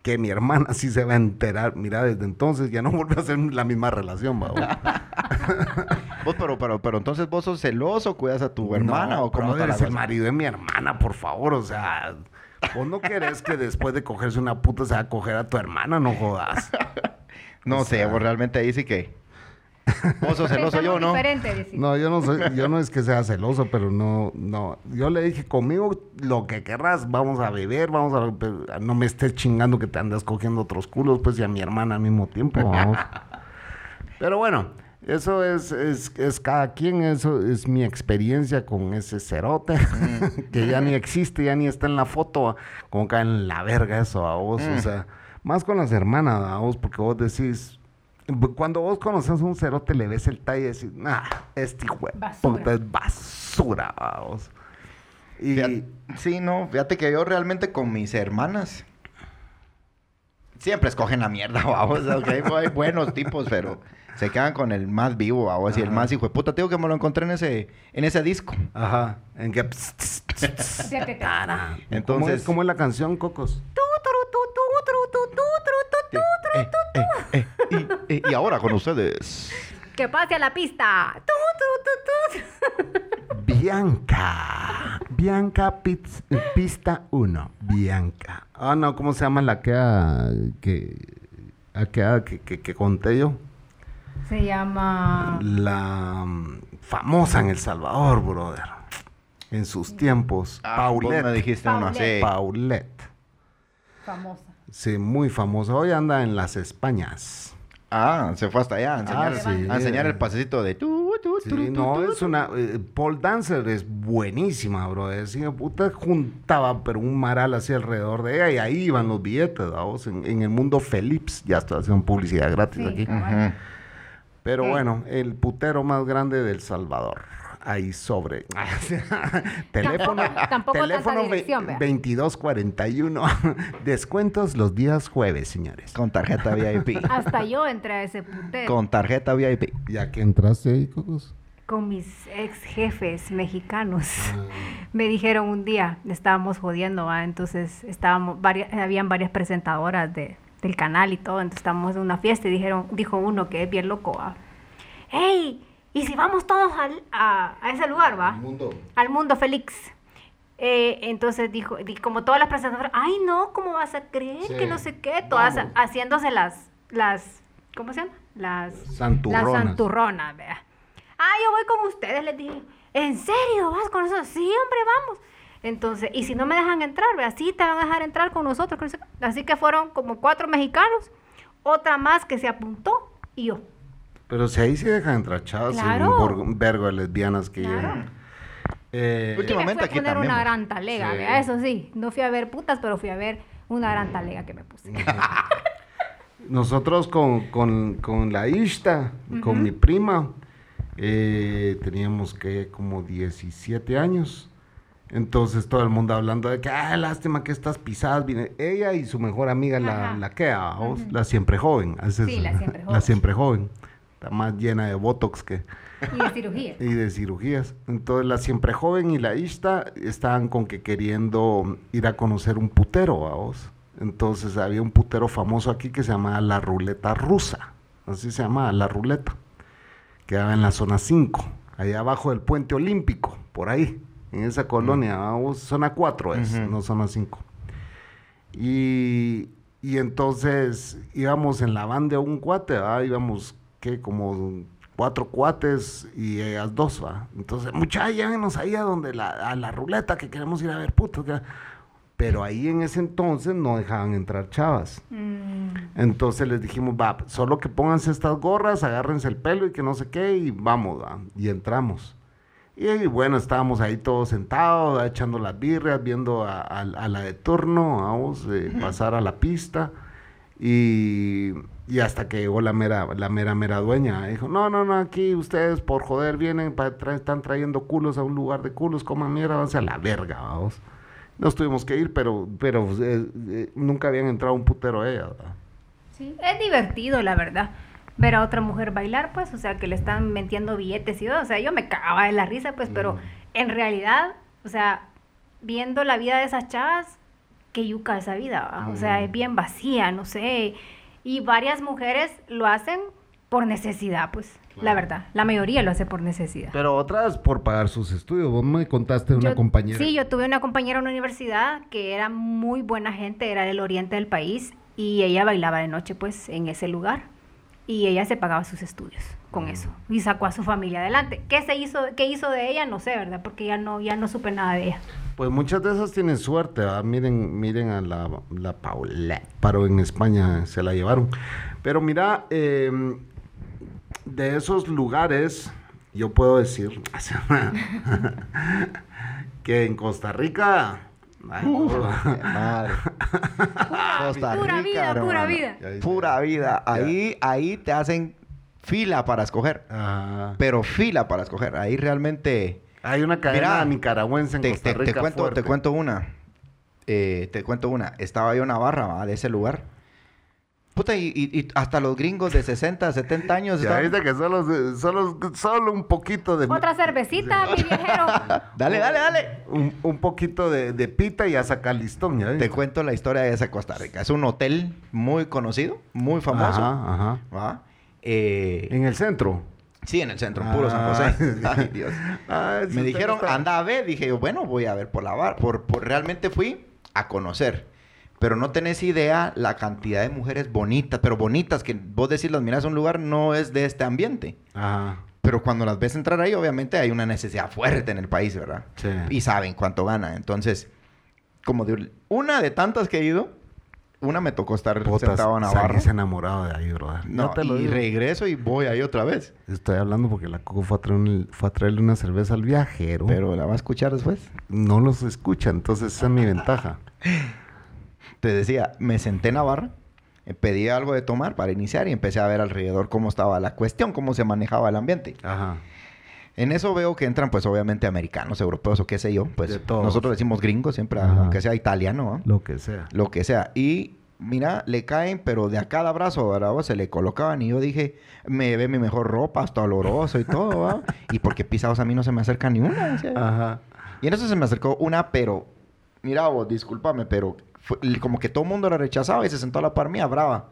que mi hermana sí se va a enterar. Mira, desde entonces ya no vuelve a ser la misma relación, va. <laughs> Vos, pero, pero, pero entonces vos sos celoso, cuidas a tu hermana No, o cómo brother, es el marido de mi hermana, por favor, o sea... Vos no querés que después de cogerse una puta se va a coger a tu hermana, no jodas. <laughs> No O sé, sea- vos realmente ahí sí que. Vos sos celoso, yo no. No, yo no soy, yo no es que sea celoso, pero no, no. Yo le dije, conmigo lo que querrás, vamos a beber, vamos a... No me estés chingando que te andas cogiendo otros culos, pues, y a mi hermana al mismo tiempo, vamos. Pero bueno, eso es, es, es cada quien, eso es mi experiencia con ese cerote, <laughs> que ya ni existe, ya ni está en la foto, como cae en la verga eso a vos, o sea, más con las hermanas vos, porque vos decís, cuando vos conoces a un cerote, le ves el talle y decís, nah, este Basura. puta es basura, a vos. Y, Fíjate- sí, no, fíjate que yo realmente con mis hermanas siempre escogen la mierda, <laughs> vamos. ok, hay buenos tipos, pero se quedan con el más vivo, vamos, y el más hijo de puta. Te digo que me lo encontré en ese, en ese disco. ajá, en que... <laughs> Fíjate. ¿Cómo, es, Entonces- ¿Cómo es la canción, Cocos? Tú, Eh, eh, eh, eh, y, eh, ahora con ustedes. Que pase a la pista. Bianca. Bianca Pista 1. Bianca. Ah, no, ¿cómo se llama la que, ah, que, que, que, que conté yo? Se llama. La mm, famosa en El Salvador, brother. En sus tiempos. Ah, Paulette. me dijiste uno así. Paulette. Paulette. Famosa. Sí, muy famosa. Hoy anda en las Españas. Ah, se fue hasta allá a enseñar, Ah, sí. a enseñar el pasecito de tu, tu, Sí, tu, tu, no, tu, es una... eh, Paul Dancer es buenísima, bro. De puta juntaba, pero un maral así alrededor de ella y ahí iban los billetes, vamos. En, en el mundo Philips, ya estoy haciendo publicidad gratis Sí. aquí. Pero bueno, el putero más grande del Salvador. Ahí sobre. <laughs> teléfono Tampoco- tampoco tanta teléfono ve- dirección, vea. 2241. <laughs> Descuentos los días jueves, señores. Con tarjeta VIP. <laughs> Hasta yo entré a ese putero. Con tarjeta VIP. Ya que entraste ahí, Cocos. con mis ex jefes mexicanos. Ah. Me dijeron un día, estábamos jodiendo, ¿va? entonces estábamos, varias, habían varias presentadoras de, del canal y todo, entonces estábamos en una fiesta y dijeron, dijo uno que es bien loco, ¿va? ¡Hey! ¿Y si vamos todos al- a, a ese lugar, va? mundo. Al mundo Félix. Eh, entonces dijo, di- como todas las presentadoras, ay no, ¿cómo vas a creer Sí, que no sé qué? Todas vamos. haciéndose las, las, ¿cómo se llama? Las Santurronas. Las santurronas, vea. Ah, yo voy con ustedes, les dije. ¿En serio? ¿Vas con nosotros? Sí, hombre, vamos. Entonces, y si no me dejan entrar, vea, sí te van a dejar entrar con nosotros. Así que fueron como cuatro mexicanos, otra más que se apuntó y yo. Pero si ahí se dejan y Claro. un vergo de lesbianas que Claro. llegan. Eh, Últimamente aquí poner también, una gran talega, Sí. eso sí. No fui a ver putas, pero fui a ver una gran talega que me puse. <laughs> Nosotros con, con, con la Ishta, con mi prima, eh, teníamos que como 17 años. Entonces todo el mundo hablando de que, ah, lástima que estas pisadas viene. Ella y su mejor amiga, la, Ajá. la Kea, ¿vos? la siempre joven. Sí, la siempre <laughs> La joven. siempre joven. Está más llena de botox que, Y de cirugía. <laughs> y de cirugías. Entonces la siempre joven y la Ishta estaban con que queriendo ir a conocer un putero, vos. Entonces había un putero famoso aquí que se llamaba La Ruleta Rusa. Así se llamaba, La Ruleta. Quedaba en la zona 5, allá abajo del puente olímpico, por ahí, en esa colonia, vamos, zona 4 es, no zona 5. Y, y entonces íbamos en la van de un cuate, ¿va? íbamos, ¿qué? Como cuatro cuates y ellas dos, ¿va? Entonces, muchachos, llévenos ahí a donde la, a la ruleta que queremos ir a ver putos. que-". Pero ahí en ese entonces no dejaban entrar chavas. Mm, Entonces les dijimos, va, solo que pónganse estas gorras, agárrense el pelo y que no sé qué, y vamos, va. Y entramos. Y, bueno, estábamos ahí todos sentados, echando las birrias, viendo a, a- a la de turno, vamos, eh, pasar a la pista. Y, y hasta que llegó la mera, la mera, mera dueña. Dijo, no, no, no, aquí ustedes por joder vienen, pa- tra- están trayendo culos a un lugar de culos, coman mierda, váyanse a la verga, vamos. Nos tuvimos que ir, pero, pero eh, eh, nunca habían entrado un putero a ella, ¿verdad? sí, es divertido, la verdad. Ver a otra mujer bailar, pues, o sea, que le están metiendo billetes y todo. O sea, yo me cagaba de la risa, pues, pero Mm. en realidad, o sea, viendo la vida de esas chavas, qué yuca esa vida, o sea, Mm. es bien vacía, no sé. Y varias mujeres lo hacen por necesidad, pues, la verdad. La mayoría lo hace por necesidad. Pero otras por pagar sus estudios. Vos me contaste de una Yo- compañera. Sí, yo tuve una compañera en la universidad que era muy buena gente, era del oriente del país y ella bailaba de noche pues en ese lugar y ella se pagaba sus estudios con Mm. eso y sacó a su familia adelante. ¿Qué se hizo, qué hizo de ella? No sé, ¿verdad? Porque ya no, ya no supe nada de ella. Pues muchas de esas tienen suerte, ¿verdad? Miren, miren a la, la Paula. Paro en España, se la llevaron. Pero mira, eh, de esos lugares, yo puedo decir <laughs> que en Costa Rica... ay, Madre. <laughs> Costa Pura Rica, vida, pura vida. Ya dice. Pura vida. Ahí, ahí te hacen fila para escoger. Ajá. Pero fila para escoger. Ahí realmente... Hay una cadena Mira, nicaragüense en Te, Costa te- te Rica cuento, fuerte. te cuento una. Eh, te cuento una. Estaba yo en Navarra, ¿va? de ese lugar. Puta, y, y- y hasta los gringos de 60, 70 años. Ya viste que solo, solo, solo un poquito de... Otra cervecita, mi viejero. <laughs> Dale, dale, dale. Un, un poquito de, de pita y a sacar listón, ¿ya Te cuento la historia de esa Costa Rica. Es un hotel muy conocido, muy famoso. Ajá, ajá. ¿va? Eh, En el centro. Sí, en el centro, en puro San Ah. José. <laughs> Ay, Dios. Ah, Me dijeron, está- anda a ver. Dije yo, bueno, voy a ver por la bar. Por, por- realmente fui a conocer. Pero no tenés idea la cantidad de mujeres bonitas, pero bonitas, que vos decís, las miras a un lugar, no es de este ambiente. Ajá. Pero cuando las ves entrar ahí, obviamente hay una necesidad fuerte en el país, ¿verdad? Sí. Y saben cuánto gana. Entonces, como de una de tantas que he ido, una me tocó estar Putas, sentado en Navarra. salís enamorado de ahí, brother. No, te lo y digo. regreso y voy ahí otra vez. Estoy hablando porque la Coco fue a, traer un- fue a traerle una cerveza al viajero. Pero la va a escuchar después. no los escucha, entonces esa es mi ventaja. <laughs> Te decía, me senté en Navarra, eh, pedí algo de tomar para iniciar y empecé a ver alrededor cómo estaba la cuestión, cómo se manejaba el ambiente. Ajá. En eso veo que entran, pues, obviamente, americanos, europeos o qué sé yo. Pues, De todos. nosotros decimos gringos siempre, Ajá. aunque sea italiano, ¿ah? Lo que sea. lo que sea. Y mira, le caen, pero de a cada brazo, ¿verdad? Se le colocaban y yo dije, me ve mi mejor ropa, hasta oloroso y todo, ¿va? <laughs> Y porque pisados a mí no se me acerca ni una. yo. Ajá. Y en eso se me acercó una, pero, mira vos, discúlpame, pero fue- como que todo el mundo la rechazaba y se sentó a la par mía, brava.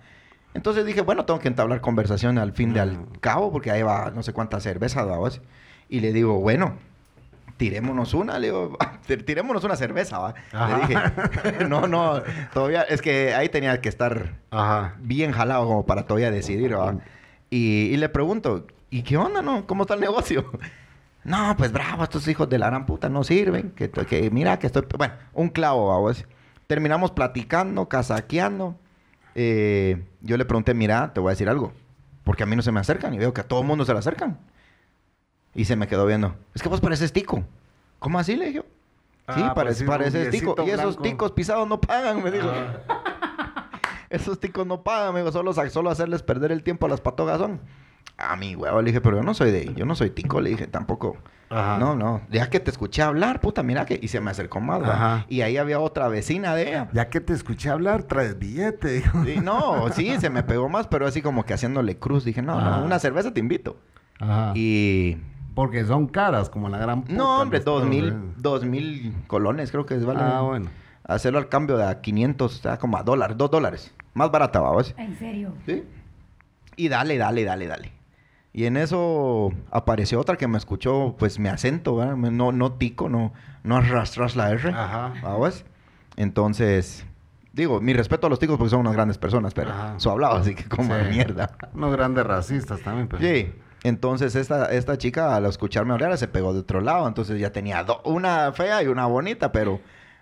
Entonces dije, bueno, tengo que entablar conversación al fin de al cabo, porque ahí va no sé cuántas cervezas, ¿va? Y le digo, bueno, tirémonos una, le digo, <laughs> "Tir- tirémonos una cerveza, ¿va? Ajá. Le dije, <laughs> no, no, todavía, es que ahí tenía que estar Ajá. bien jalado como para todavía decidir, ¿va? Y, y le pregunto, ¿y qué onda, no? ¿Cómo está el negocio? <laughs> No, pues bravo, estos hijos de la gran puta no sirven. Que, que mira que estoy... Bueno, un clavo, vamos. Terminamos platicando, casaqueando. Eh, yo le pregunté, mira, te voy a decir algo. Porque a mí no se me acercan y veo que a todo el mundo se le acercan. Y se me quedó viendo. Es que vos pareces tico. ¿Cómo así? Le dije. Sí, Ah, pues pareces un tico. Y esos ticos pisados no pagan, me dijo. <laughs> Esos ticos no pagan, amigo. Solo, solo hacerles perder el tiempo a las patogas son. A mi huevo, le dije, pero yo no soy de... Yo no soy tico, le dije, tampoco. Ajá. No, no. Ya que te escuché hablar, puta, mira que... Y se me acercó más. Ajá. Y ahí había otra vecina de ella. Ya que te escuché hablar, traes billete. dijo. Sí, no, sí, <laughs> se me pegó más, pero así como que haciéndole cruz. Dije, no, no, una cerveza te invito. Ajá. Y... Porque son caras, como la gran puta. No, hombre, dos mil, ¿eh? dos mil colones creo que vale. Ah, bueno. Hacerlo al cambio de a 500, o sea, como a dólares, dos dólares. Más barata, vamos. ¿En serio? ¿Sí? Y dale, dale, dale, dale. Y en eso apareció otra que me escuchó, pues, mi acento, ¿verdad? No, no tico, no, no arrastras la R. Ajá. ¿Vamos? Entonces, digo, mi respeto a los ticos porque son unas grandes personas, pero Ajá. su hablado, así que como Sí. mierda. Unos grandes racistas también, pero... Sí. Entonces esta, esta chica al escucharme hablar se pegó de otro lado. Entonces ya tenía do- una fea y una bonita, pero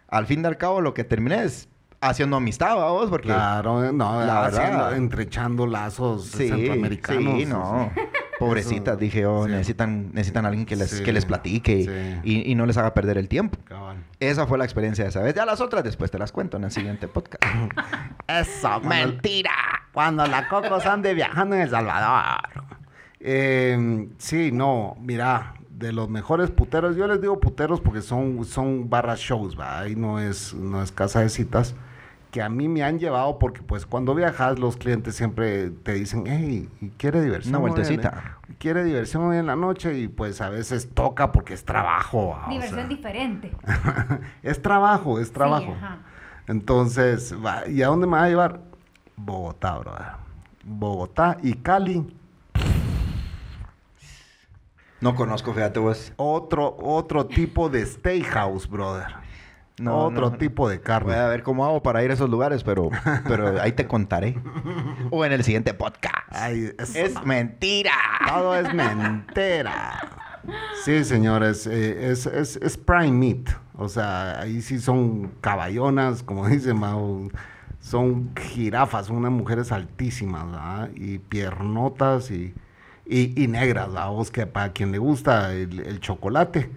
al fin y al cabo lo que terminé es haciendo amistad, vos, porque... Claro, no, La haciendo- verdad. entrechando lazos Sí, centroamericanos. sí, no. Pobrecitas, Eso- dije, oh, sí. necesitan, necesitan alguien que les, Sí, que les platique sí. y, y no les haga perder el tiempo. Cabal. Esa fue la experiencia de esa vez. Ya las otras después te las cuento en el siguiente podcast. <laughs> Eso, ¡Mentira! cuando la Cocos ande viajando en El Salvador. Eh, sí, no, mira, de los mejores puteros, yo les digo puteros porque son, son barra shows, ¿va? Ahí no es, no es casa de citas, que a mí me han llevado porque pues cuando viajas los clientes siempre te dicen, hey, ¿quiere diversión? Una hoy en la- vueltecita. ¿Quiere diversión hoy en la noche? Y pues a veces toca porque es trabajo. ¿va? O Diversión sea, diferente. <laughs> es trabajo, es trabajo. Sí, ajá. Entonces, va, ¿y a dónde me va a llevar? Bogotá, brother. Bogotá y Cali. No conozco, fíjate vos. Otro, otro tipo de steakhouse, brother. No, otro no. tipo de carne. Voy a ver cómo hago para ir a esos lugares, pero, <laughs> pero ahí te contaré. O en el siguiente podcast. Ay, es- es mentira. Todo es mentira. Sí, señores, eh, es, es, es prime meat. O sea, ahí sí son caballonas, como <laughs> dice Mau. Son jirafas, unas mujeres altísimas, ¿verdad? Y piernotas y, y, y negras, la voz que para quien le gusta el, el chocolate.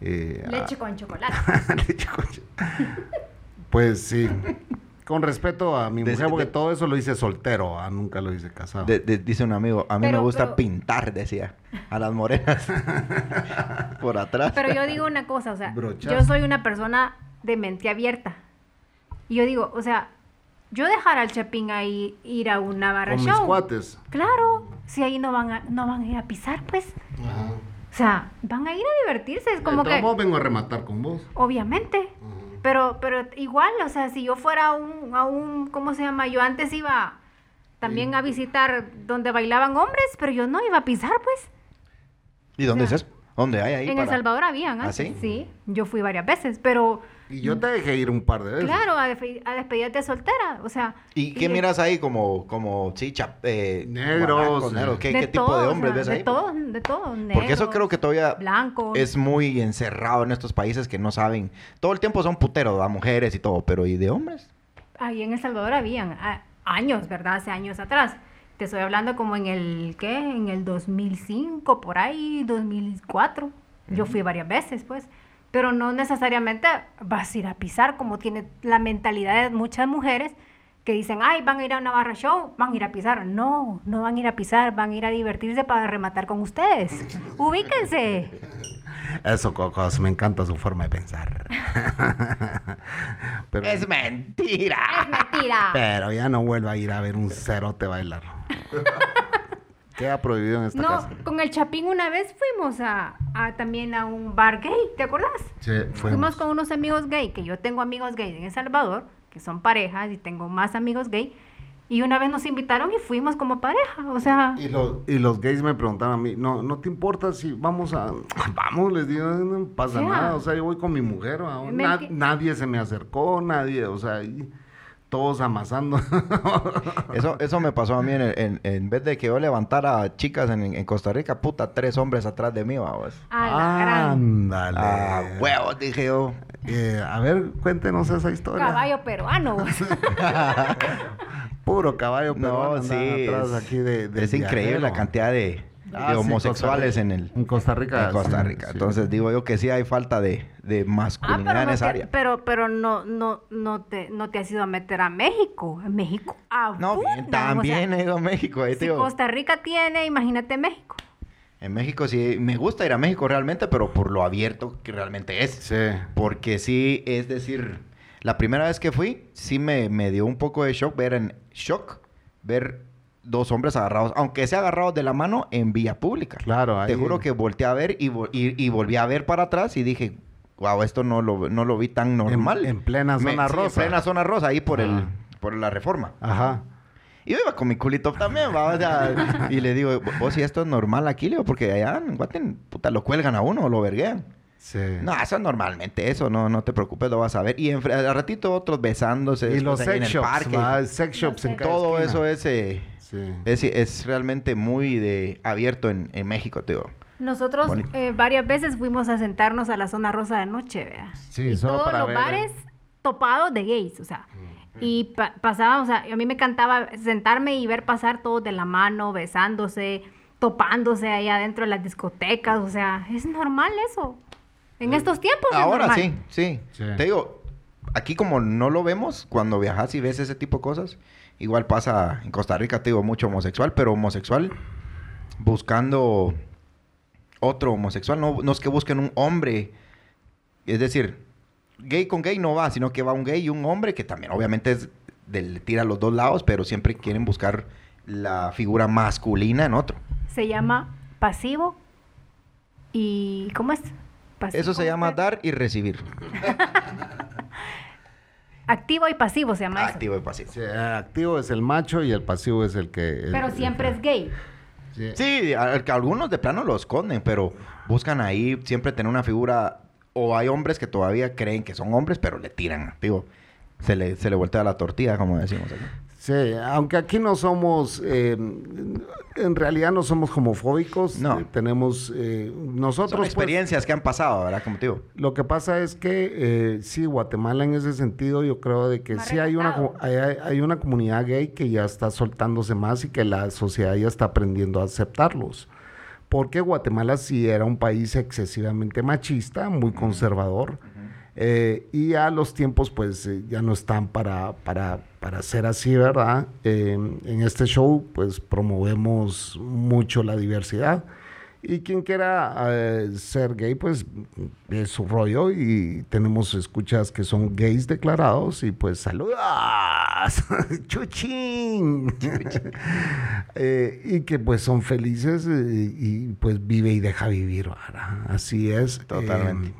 eh, Leche con chocolate. <laughs> Leche con ch- Pues sí. Con respeto a mi De- mujer, porque de- todo eso lo hice soltero, ah, nunca lo hice casado. De- de- dice un amigo, a mí Pero- me gusta pero- pintar, decía, a las morenas. <laughs> Por atrás. Pero yo digo una cosa, o sea, Brochazo. yo soy una persona de mente abierta. Y yo digo, o sea, yo dejar al Chapín ahí ir a una barra Con mis show. cuates. Claro, si ahí no van a, no van a ir a pisar, pues. O sea, van a ir a divertirse. Es como que, modos vengo a rematar con vos. obviamente. Pero, pero igual, o sea, si yo fuera a un, a un, ¿cómo se llama? Yo antes iba también a visitar donde bailaban hombres, pero yo no iba a pisar, pues. ¿Y dónde o sea, es eso? ¿Dónde hay ahí? en El Salvador habían, ¿Ah, antes, sí? Sí, yo fui varias veces, pero Y yo te dejé ir un par de veces. claro, a, despe- a despedida soltera, o sea. ¿Y qué miras ahí como, como, sí, chap, eh, Negros, negros? ¿Qué, de qué tipo de o hombres sea, ves de ahí? todo, de todo, Porque eso creo que todavía blancos. es muy encerrado en estos países que no saben. Todo el tiempo son puteros, a mujeres y todo, pero ¿y de hombres? Ahí en El Salvador habían a- años, ¿verdad? Hace años atrás. Te estoy hablando como en el, ¿qué? En el 2005, por ahí, 2004. Yo fui varias veces, pues. Pero no necesariamente vas a ir a pisar, como tiene la mentalidad de muchas mujeres, que dicen, ay, van a ir a una barra show, van a ir a pisar. No, no van a ir a pisar, van a ir a divertirse para rematar con ustedes. <laughs> Ubíquense. Eso, Cocos, me encanta su forma de pensar. <laughs> pero, Es mentira. Es mentira. pero ya no vuelva a ir a ver un cerote bailar. <laughs> Queda prohibido en esta No, casa. con el Chapín una vez fuimos a, a también a un bar gay, ¿te acuerdas? Sí, Fuimos fuimos. con unos amigos gay, que yo tengo amigos gay en El Salvador, que son parejas y tengo más amigos gay. Y una vez nos invitaron y fuimos como pareja, o sea, Y los, y los gays me preguntaban a mí, no, no te importa si vamos a... <laughs> Vamos, les digo, no pasa nada. O sea, yo voy con mi mujer. ¿va? Me Na- enti- nadie se me acercó, nadie, o sea, y todos amasando. <laughs> Eso, eso me pasó a mí en, en, en vez de que yo levantara chicas en, en Costa Rica, puta, tres hombres atrás de mí, vamos. a la gran Ándale. Ah, huevos, dije yo. Eh, a ver, cuéntenos esa historia. caballo peruano. <laughs> Puro caballo peruano No, sí. atrás Es, aquí de, del es increíble la cantidad de, Ah, sí, homosexuales en el En Costa Rica. en Costa Rica. sí. Entonces digo yo que sí hay falta de, de Ah, masculinidad pero en no, esa te, área. pero, pero no, no, no te, no te has ido a meter a México. En México No, bien, abundan, también o sea, he ido a México. ahí te si digo. Costa Rica tiene, imagínate México. En México sí, me gusta ir a México realmente, pero por lo abierto que realmente es. Sí. Porque sí, es decir, la primera vez que fui, sí me, me dio un poco de shock ver en shock ver dos hombres agarrados, aunque sea agarrados de la mano en vía pública. Claro, ahí- Te juro que volteé a ver y, vol- y, y volví a ver para atrás y dije, wow, esto no lo, no lo vi tan normal. en plena zona rosa. En plena zona rosa, ahí por, el, Ajá. por la reforma. Ajá. Y yo iba con mi culito también, ¿va? O sea, y le digo, vos si esto es normal aquí, le digo, porque allá en Guaten, puta, lo cuelgan a uno o lo verguean. Sí. No, eso es normalmente, eso no, no te preocupes, lo vas a ver. Y en, al ratito otros besándose. y los después ahí en sex el shops, parque. Sex shops en Todo esquina. eso es, eh, Sí. es, es realmente muy de abierto en, en México, te digo. Nosotros eh, varias veces fuimos a sentarnos a la zona rosa de noche, vea. Sí, y solo todos para los ver, Mm, bares topados de gays, o sea. Y pa- pasaba, o sea, a mí me encantaba sentarme y ver pasar todos de la mano, besándose, topándose ahí adentro de las discotecas, o sea, es normal eso. En estos tiempos es Ahora normal. sí, sí, Sí. Te digo, aquí como no lo vemos, cuando viajas y ves ese tipo de cosas, igual pasa en Costa Rica, te digo, mucho homosexual, pero homosexual buscando otro homosexual, no, no es que busquen un hombre, es decir, gay con gay no va, sino que va un gay y un hombre que también obviamente es del tira a los dos lados, pero siempre quieren buscar la figura masculina en otro. Se llama pasivo y ¿cómo es? Pasivo, Eso se ¿cómo llama dar y recibir. <laughs> Activo y pasivo se llama eso. Activo y pasivo. Sí, el activo es el macho y el pasivo es el que... el- Pero el siempre que- es gay. Sí. Sí, a- algunos de plano lo esconden, pero buscan ahí siempre tener una figura. O hay hombres que todavía creen que son hombres, pero le tiran, digo. Se le, se le voltea la tortilla, como decimos aquí. Sí, aunque aquí no somos, eh, en realidad no somos homofóbicos. No. eh, tenemos, eh, nosotros... Son pues, experiencias que han pasado, ¿verdad? Como te digo. Lo que pasa es que eh, sí, Guatemala en ese sentido yo creo de que sí hay una, hay- hay una comunidad gay que ya está soltándose más y que la sociedad ya está aprendiendo a aceptarlos. Porque Guatemala sí era un país excesivamente machista, muy conservador. Eh, y ya los tiempos pues eh, ya no están para, para, para ser así, ¿verdad? Eh, en este show pues promovemos mucho la diversidad. Y quien quiera eh, ser gay, pues es su rollo y tenemos escuchas que son gays declarados y pues saludos, <laughs> chuchín. <laughs> Eh, y que pues son felices eh, y pues vive y deja vivir, ¿verdad? Así es. Totalmente.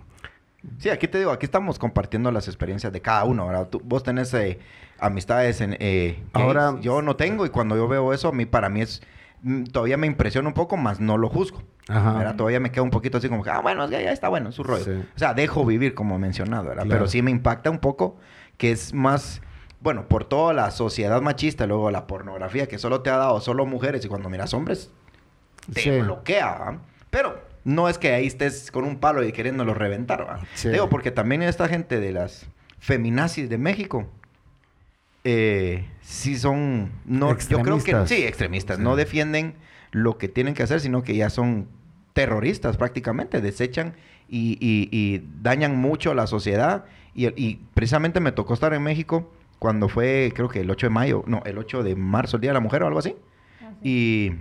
Sí, aquí te digo, aquí estamos compartiendo las experiencias de cada uno, ¿verdad? Tú- vos tenés eh, amistades en... eh, Ahora- Yo no tengo y cuando yo veo eso, a mí, para mí es... mm, Todavía me impresiona un poco, más no lo juzgo. Ajá. ¿verdad? Todavía me queda un poquito así como que, ah, bueno, que ya está bueno, es su rollo. Sí. O sea, dejo vivir, como mencionado, ¿verdad? Claro. Pero sí me impacta un poco que es más, bueno, por toda la sociedad machista, luego la pornografía que solo te ha dado solo mujeres y cuando miras hombres, te Sí. bloquea, ¿va? Pero no es que ahí estés con un palo y queriéndolo reventar, ¿va? Sí. Digo, porque también esta gente de las feminazis de México, eh, sí son, no, yo creo que, sí, extremistas, Sí. no defienden lo que tienen que hacer, sino que ya son terroristas prácticamente, desechan y, y- y dañan mucho a la sociedad. Y, y precisamente me tocó estar en México cuando fue, creo que el 8 de mayo, no, el 8 de marzo, el Día de la Mujer o algo así. Y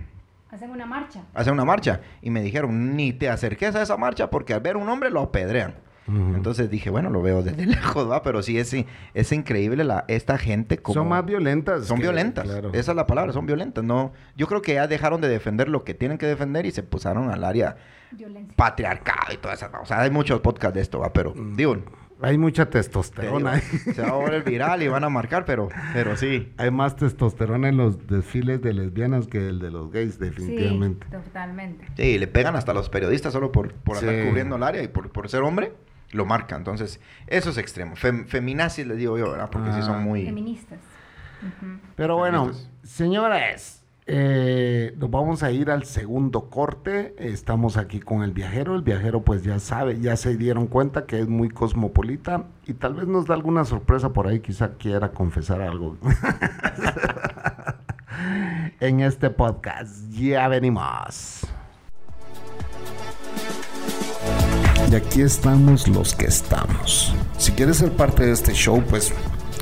Hacen una marcha. hacen una marcha. Y me dijeron, ni te acerques a esa marcha porque al ver un hombre lo apedrean. Entonces dije, bueno, lo veo desde <laughs> lejos, va, pero sí es, es increíble la, esta gente como... Son más violentas. Son que- violentas. claro. Esa es la palabra, son violentas. No, yo creo que ya dejaron de defender lo que tienen que defender y se pusieron al área Violencia. patriarcado y todas esas cosas. O sea, hay muchos podcasts de esto, va, pero Mm. digo, Hay mucha te digo, testosterona. ahí. se va a volver viral y van a marcar, pero, pero sí. Hay más testosterona en los desfiles de lesbianas que el de los gays, Sí, definitivamente. totalmente. Sí, le pegan hasta a los periodistas solo por, por andar Sí. cubriendo el área y por, por ser hombre, lo marcan. Entonces, eso es extremo. Fem- feminazis les digo yo, ¿verdad? Porque sí Ah. son muy... Feministas. Pero bueno, Feministas. señores, eh, nos vamos a ir al segundo corte. Estamos aquí con el viajero. El viajero, pues ya sabe, ya se dieron cuenta que es muy cosmopolita y tal vez nos da alguna sorpresa por ahí. Quizá quiera confesar algo <laughs> en este podcast. Ya venimos. Y aquí estamos los que estamos. Si quieres ser parte de este show, pues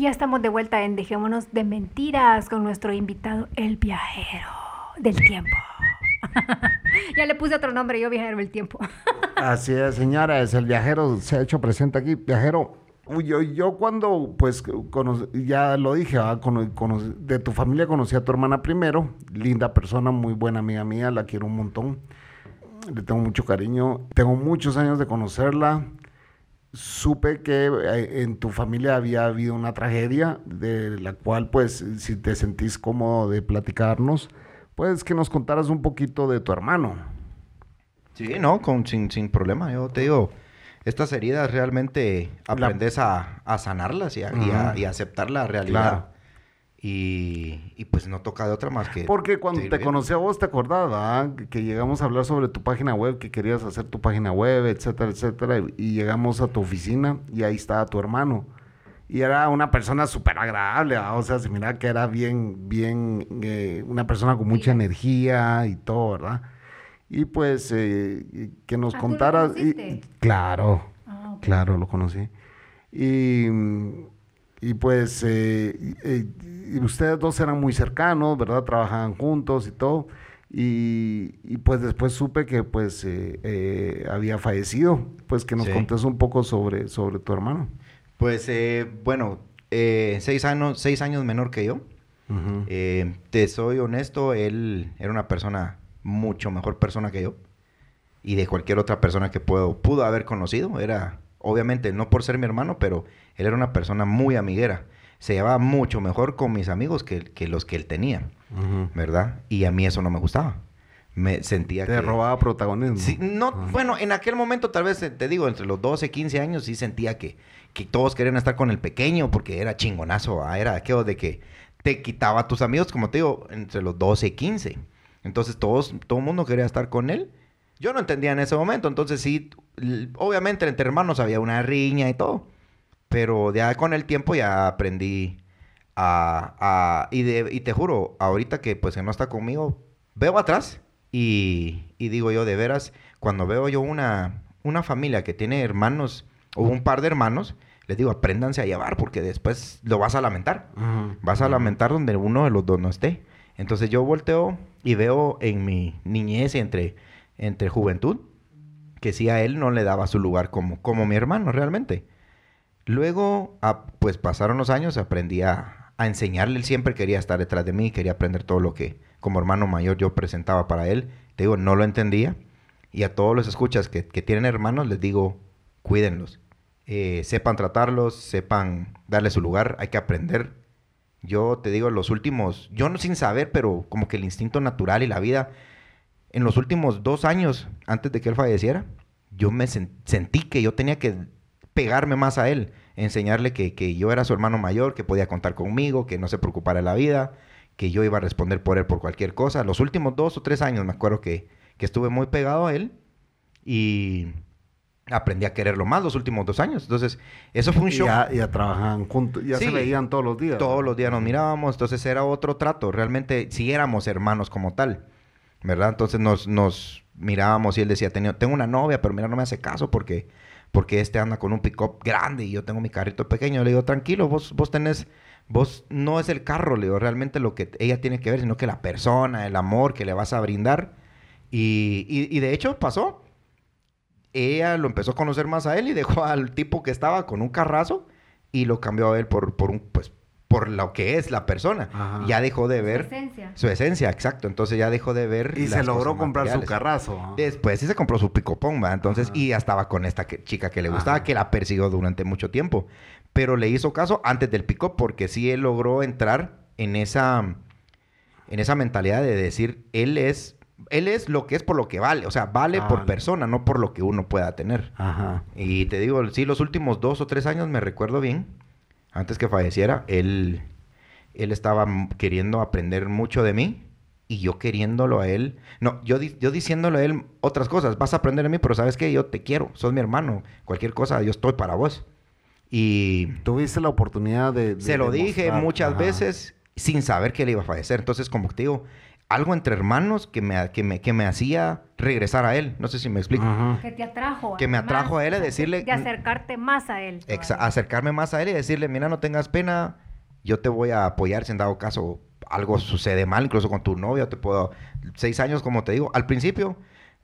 Y ya estamos de vuelta en Dejémonos de Mentiras con nuestro invitado, el viajero del tiempo. <laughs> ya le puse otro nombre, yo viajero del tiempo. <laughs> Así es, señores, el viajero se ha hecho presente aquí. Viajero, yo, yo cuando, pues, cono- ya lo dije. Cono- cono- de tu familia conocí a tu hermana primero, linda persona, muy buena amiga mía, la quiero un montón, le tengo mucho cariño, tengo muchos años de conocerla. Supe que eh, en tu familia había habido una tragedia de la cual, pues, si te sentís cómodo de platicarnos, pues que nos contaras un poquito de tu hermano. Sí, no, con, sin, sin problema. Yo te digo, estas heridas realmente La- aprendes a, a sanarlas y a, y a- y a aceptar la realidad. Claro. Y, y pues no toca de otra más que... Porque cuando te conocí a vos, te acordás, ¿verdad? Que- Que llegamos a hablar sobre tu página web, que querías hacer tu página web, etcétera, etcétera. Y, y llegamos a tu oficina y ahí estaba tu hermano. Y era una persona súper agradable, ¿verdad? O sea, se miraba que era bien, bien, eh, una persona con mucha energía y todo, ¿verdad? Y pues, eh, que nos Ah, ¿tú lo contaras. y- claro. Ah. Claro, lo conocí. Y, y pues eh, y- y ustedes dos eran muy cercanos, ¿verdad? Trabajaban juntos y todo. Y, y, pues después supe que pues eh, eh, había fallecido. Pues que nos Sí. contes un poco sobre, sobre tu hermano. Pues eh, bueno, eh, seis, años, seis años menor que yo. Te soy honesto, él era una persona mucho mejor persona que yo. Y de cualquier otra persona que puedo, pudo haber conocido. Era, obviamente, no por ser mi hermano, pero él era una persona muy amiguera. Se llevaba mucho mejor con mis amigos que, que los que él tenía, Ujú. ¿verdad? Y a mí eso no me gustaba. Me sentía Te que... robaba protagonismo. Sí, no, bueno, en aquel momento tal vez, te digo, entre los 12, 15 años sí sentía que, que todos querían estar con el pequeño porque era chingonazo, ah, era aquello de que te quitaba a tus amigos, como te digo, entre los 12 y 15. Entonces todos, todo el mundo quería estar con él. Yo no entendía en ese momento, entonces sí, obviamente entre hermanos había una riña y todo. Pero ya con el tiempo ya aprendí a... a- y, de- y te juro, ahorita que pues que no está conmigo, veo atrás y, y digo yo, de veras, cuando veo yo una, una familia que tiene hermanos o un par de hermanos, les digo, apréndanse a llevar porque después lo vas a lamentar. Vas a lamentar donde uno de los dos no esté. Entonces yo volteo y veo en mi niñez entre, entre juventud que sí a él no le daba su lugar como, como mi hermano realmente. Luego, pues pasaron los años, aprendí a, enseñarle. Él siempre quería estar detrás de mí, quería aprender todo lo que como hermano mayor yo presentaba para él. Te digo, no lo entendía. Y a todos los escuchas que, que tienen hermanos, les digo, cuídenlos. Eh, sepan tratarlos, sepan darle su lugar, hay que aprender. Yo te digo, los últimos, yo no sin saber, pero como que el instinto natural y la vida, en los últimos dos años, antes de que él falleciera, yo me sen- sentí que yo tenía que pegarme más a él, enseñarle que, que yo era su hermano mayor, que podía contar conmigo, que no se preocupara de la vida, que yo iba a responder por él por cualquier cosa. Los últimos dos o tres años me acuerdo que, que estuve muy pegado a él y aprendí a quererlo más los últimos dos años. Entonces, eso fue un Y shock. ya, ya trabajaban juntos, ya se Sí. veían todos los días. Todos los días nos mirábamos, entonces era otro trato. Realmente, si éramos hermanos como tal, ¿verdad? Entonces nos, nos mirábamos y él decía, tengo, una novia, pero mira, no me hace caso porque, porque este anda con un pick-up grande y yo tengo mi carrito pequeño. Le digo, tranquilo, vos, vos tenés, vos no es el carro, le digo, realmente lo que ella tiene que ver, sino que la persona, el amor que le vas a brindar. Y, y- y de hecho pasó. Ella lo empezó a conocer más a él y dejó al tipo que estaba con un carrazo y lo cambió a él por, por un, pues, por lo que es la persona. Ajá. Ya dejó de ver esencia. su esencia, exacto. Entonces ya dejó de ver. Y se logró cosas comprar su carrazo. Después sí se compró su picopón, ¿va? Entonces, Ajá. y ya estaba con esta que- chica que le gustaba, Ajá. que la persiguió durante mucho tiempo. Pero le hizo caso antes del pick porque sí él logró entrar en esa, en esa mentalidad de decir, él es, él es lo que es por lo que vale. O sea, vale Ah, por persona, no por lo que uno pueda tener. Ajá. Y te digo, sí, los últimos dos o tres años me recuerdo bien, antes que falleciera, él, él estaba queriendo aprender mucho de mí y yo queriéndolo a él. No, yo, yo diciéndole a él otras cosas, vas a aprender de mí, pero sabes que yo te quiero, sos mi hermano, cualquier cosa, yo estoy para vos. Y Tuviste la oportunidad de... de se lo dije muchas Ajá. veces sin saber que le iba a fallecer. Entonces, como te digo, algo entre hermanos que me, que me, que me hacía regresar a él. No sé si me explico. Ajá. Que te atrajo. Que me más, atrajo a él a de- decirle- De acercarte más a él. Exa- acercarme más a él y decirle, mira, no tengas pena, yo te voy a apoyar si en dado caso algo sucede mal, incluso con tu novia, te puedo... Seis años, como te digo, al principio,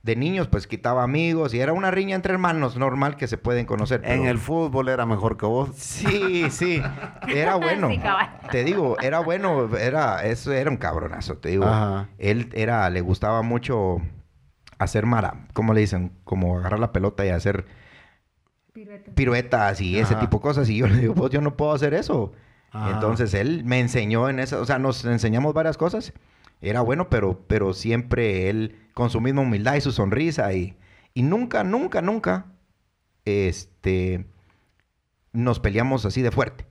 de niños, pues quitaba amigos y era una riña entre hermanos, normal que se pueden conocer. En el fútbol era mejor que vos. Sí, sí, era <laughs> bueno. Sí, te digo, era bueno, era, eso era un cabronazo, te digo. Ajá. Él era, le gustaba mucho hacer mara, ¿cómo le dicen? Como agarrar la pelota y hacer Pirueta. piruetas y ese tipo de cosas. Y yo le digo, pues yo no puedo hacer eso. Ajá. Entonces él me enseñó en eso, o sea, nos enseñamos varias cosas. Era bueno, pero, pero siempre él con su misma humildad y su sonrisa y, y nunca, nunca, nunca, este, nos peleamos así de fuerte.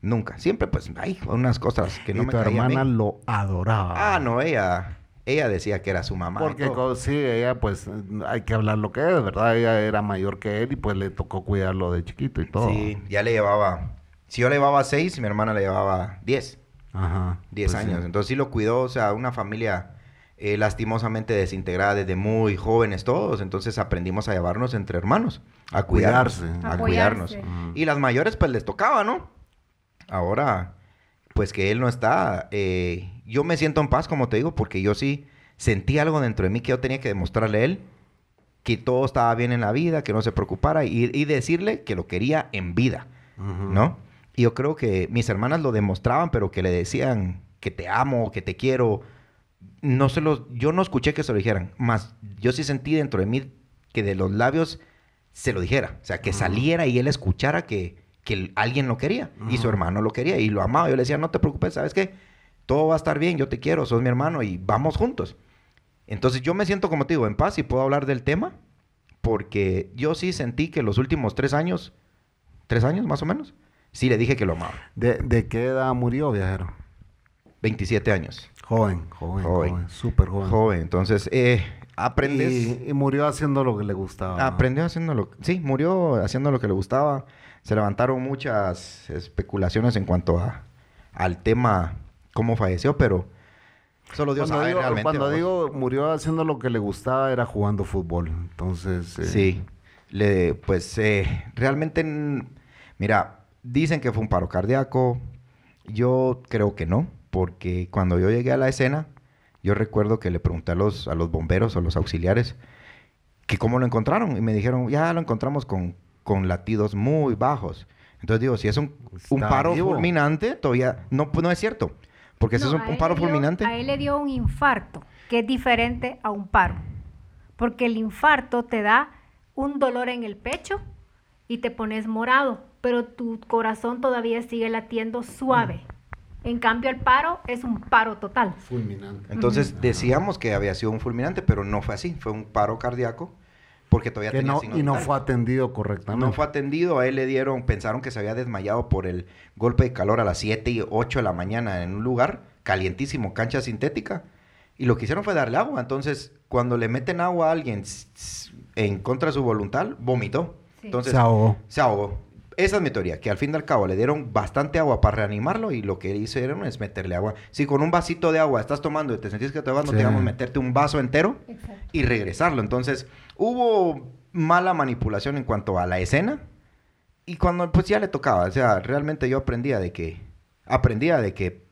Nunca. Siempre, pues, hay unas cosas que no y me tu hermana lo adoraba. Ah, no, ella, ella decía que era su mamá. Porque sí, ella pues hay que hablar lo que es, ¿verdad? Ella era mayor que él y pues le tocó cuidarlo de chiquito y todo. Sí, ya le llevaba, si yo le llevaba seis, mi hermana le llevaba diez. Ajá. 10 Pues sí. años. Entonces sí lo cuidó, o sea, una familia eh, lastimosamente desintegrada desde muy jóvenes todos. Entonces aprendimos a llevarnos entre hermanos, a cuidarnos, cuidarse. a cuidarnos. Y las mayores pues les tocaba, ¿no? Ahora, pues que él no está, eh, yo me siento en paz, como te digo, porque yo sí sentí algo dentro de mí que yo tenía que demostrarle a él que todo estaba bien en la vida, que no se preocupara y, y decirle que lo quería en vida. ¿no? Y yo creo que mis hermanas lo demostraban, pero que le decían que te amo, que te quiero. No se los, yo no escuché que se lo dijeran, más yo sí sentí dentro de mí que de los labios se lo dijera, o sea, que saliera y él escuchara que, que alguien lo quería y su hermano lo quería y lo amaba. Yo le decía, no te preocupes, ¿sabes qué? Todo va a estar bien, yo te quiero, sos mi hermano y vamos juntos. Entonces yo me siento, como te digo, en paz y puedo hablar del tema porque yo sí sentí que los últimos tres años, tres años más o menos, sí le dije que lo amaba. ¿De, de qué edad murió, viajero? 27 años. Joven, joven, Joven. joven, súper joven. Joven. Entonces, eh, aprendes. Y, y murió haciendo lo que le gustaba. Aprendió haciendo lo Sí, murió haciendo lo que le gustaba. Se levantaron muchas especulaciones en cuanto a, al tema, cómo falleció, pero solo Dios Cuando, sabe digo, realmente. cuando digo murió haciendo lo que le gustaba era jugando fútbol. Entonces, eh, Sí. Le, pues eh, realmente, mira, dicen que fue un paro cardíaco. Yo creo que no, porque cuando yo llegué a la escena, yo recuerdo que le pregunté a los, a los bomberos o los auxiliares que cómo lo encontraron. Y me dijeron, ya lo encontramos con, con latidos muy bajos. Entonces digo, si es un, un paro vivo. fulminante, todavía no, no es cierto. Porque si No, es un, paro dio- fulminante... A él le dio un infarto, que es diferente a un paro. Porque el infarto te da un dolor en el pecho y te pones morado, pero tu corazón todavía sigue latiendo suave. En cambio, el paro es un paro total. fulminante. Entonces decíamos que había sido un fulminante, pero no fue así. Fue un paro cardíaco porque todavía Que tenía no, y no fue atendido correctamente. No fue atendido, a él le dieron, pensaron que se había desmayado por el golpe de calor a las 7 y 8 de la mañana en un lugar, calientísimo, cancha sintética. Y lo que hicieron fue darle agua. Entonces, cuando le meten agua a alguien en contra de su voluntad, vomitó. Sí. Entonces, Se ahogó. se ahogó. Esa es mi teoría, que al fin y al cabo le dieron bastante agua para reanimarlo y lo que hicieron es meterle agua. Si con un vasito de agua estás tomando y te sentís que te vas, no Sí. te vamos a meterte un vaso entero Exacto. y regresarlo. Entonces, hubo mala manipulación en cuanto a la escena. Y cuando pues ya le tocaba, o sea, realmente yo aprendía de que aprendía de que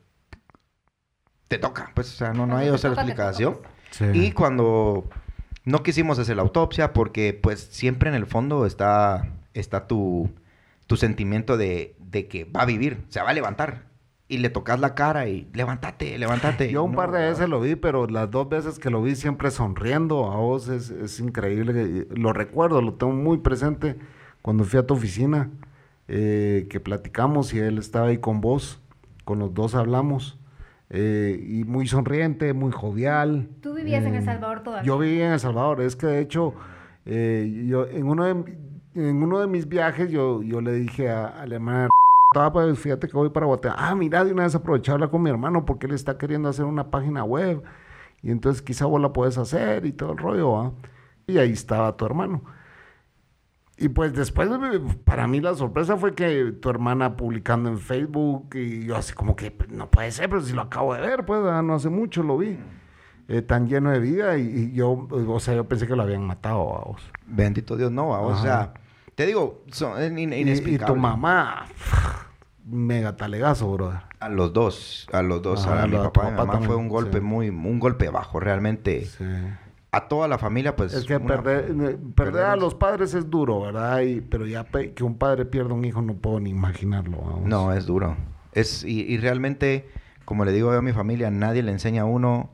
te toca, pues o sea, no, no hay otra explicación. Sí. Y cuando no quisimos hacer la autopsia porque pues siempre en el fondo está está tu tu sentimiento de, de que va a vivir, se va a levantar y le tocas la cara y levántate, levántate. Yo un No, par de veces lo vi, pero las dos veces que lo vi siempre sonriendo. A vos es, es increíble. Lo recuerdo, lo tengo muy presente cuando fui a tu oficina, eh, que platicamos y él estaba ahí con vos. Con los dos hablamos. eh, y muy sonriente, muy jovial. Tú vivías en Eh, El Salvador todavía. Yo viví en El Salvador. Es que de hecho, eh, yo en uno de, en uno de mis viajes, yo, yo le dije a, a la hermana, "Ah, pues, fíjate que voy para Guatemala. Ah, mira, de una vez aproveché a hablar con mi hermano porque él está queriendo hacer una página web. Y entonces quizá vos la puedes hacer y todo el rollo, ¿va? Y ahí estaba tu hermano. Y pues después, eh, para mí la sorpresa fue que tu hermana publicando en Facebook y yo así como que "Pues, no puede ser, pero si lo acabo de ver, pues ah, no hace mucho lo vi. Eh, tan lleno de vida y, y yo, eh, o sea, yo pensé que lo habían matado a vos. Bendito Dios, no, o Ajá. sea, te digo, son, in- Y- tu mamá, mega talegazo, brother. A los dos, a los dos, Ajá, a mi papá y mi mamá fue un golpe sí. muy, un golpe bajo, realmente. Sí. A toda la familia, pues. Es que una- perder, eh, perder perder a los padres es duro, ¿verdad? Y, pero ya pe- que un padre pierda un hijo no puedo ni imaginarlo. vamos. No, es duro. Es, y, y realmente, como le digo yo a mi familia, nadie le enseña a uno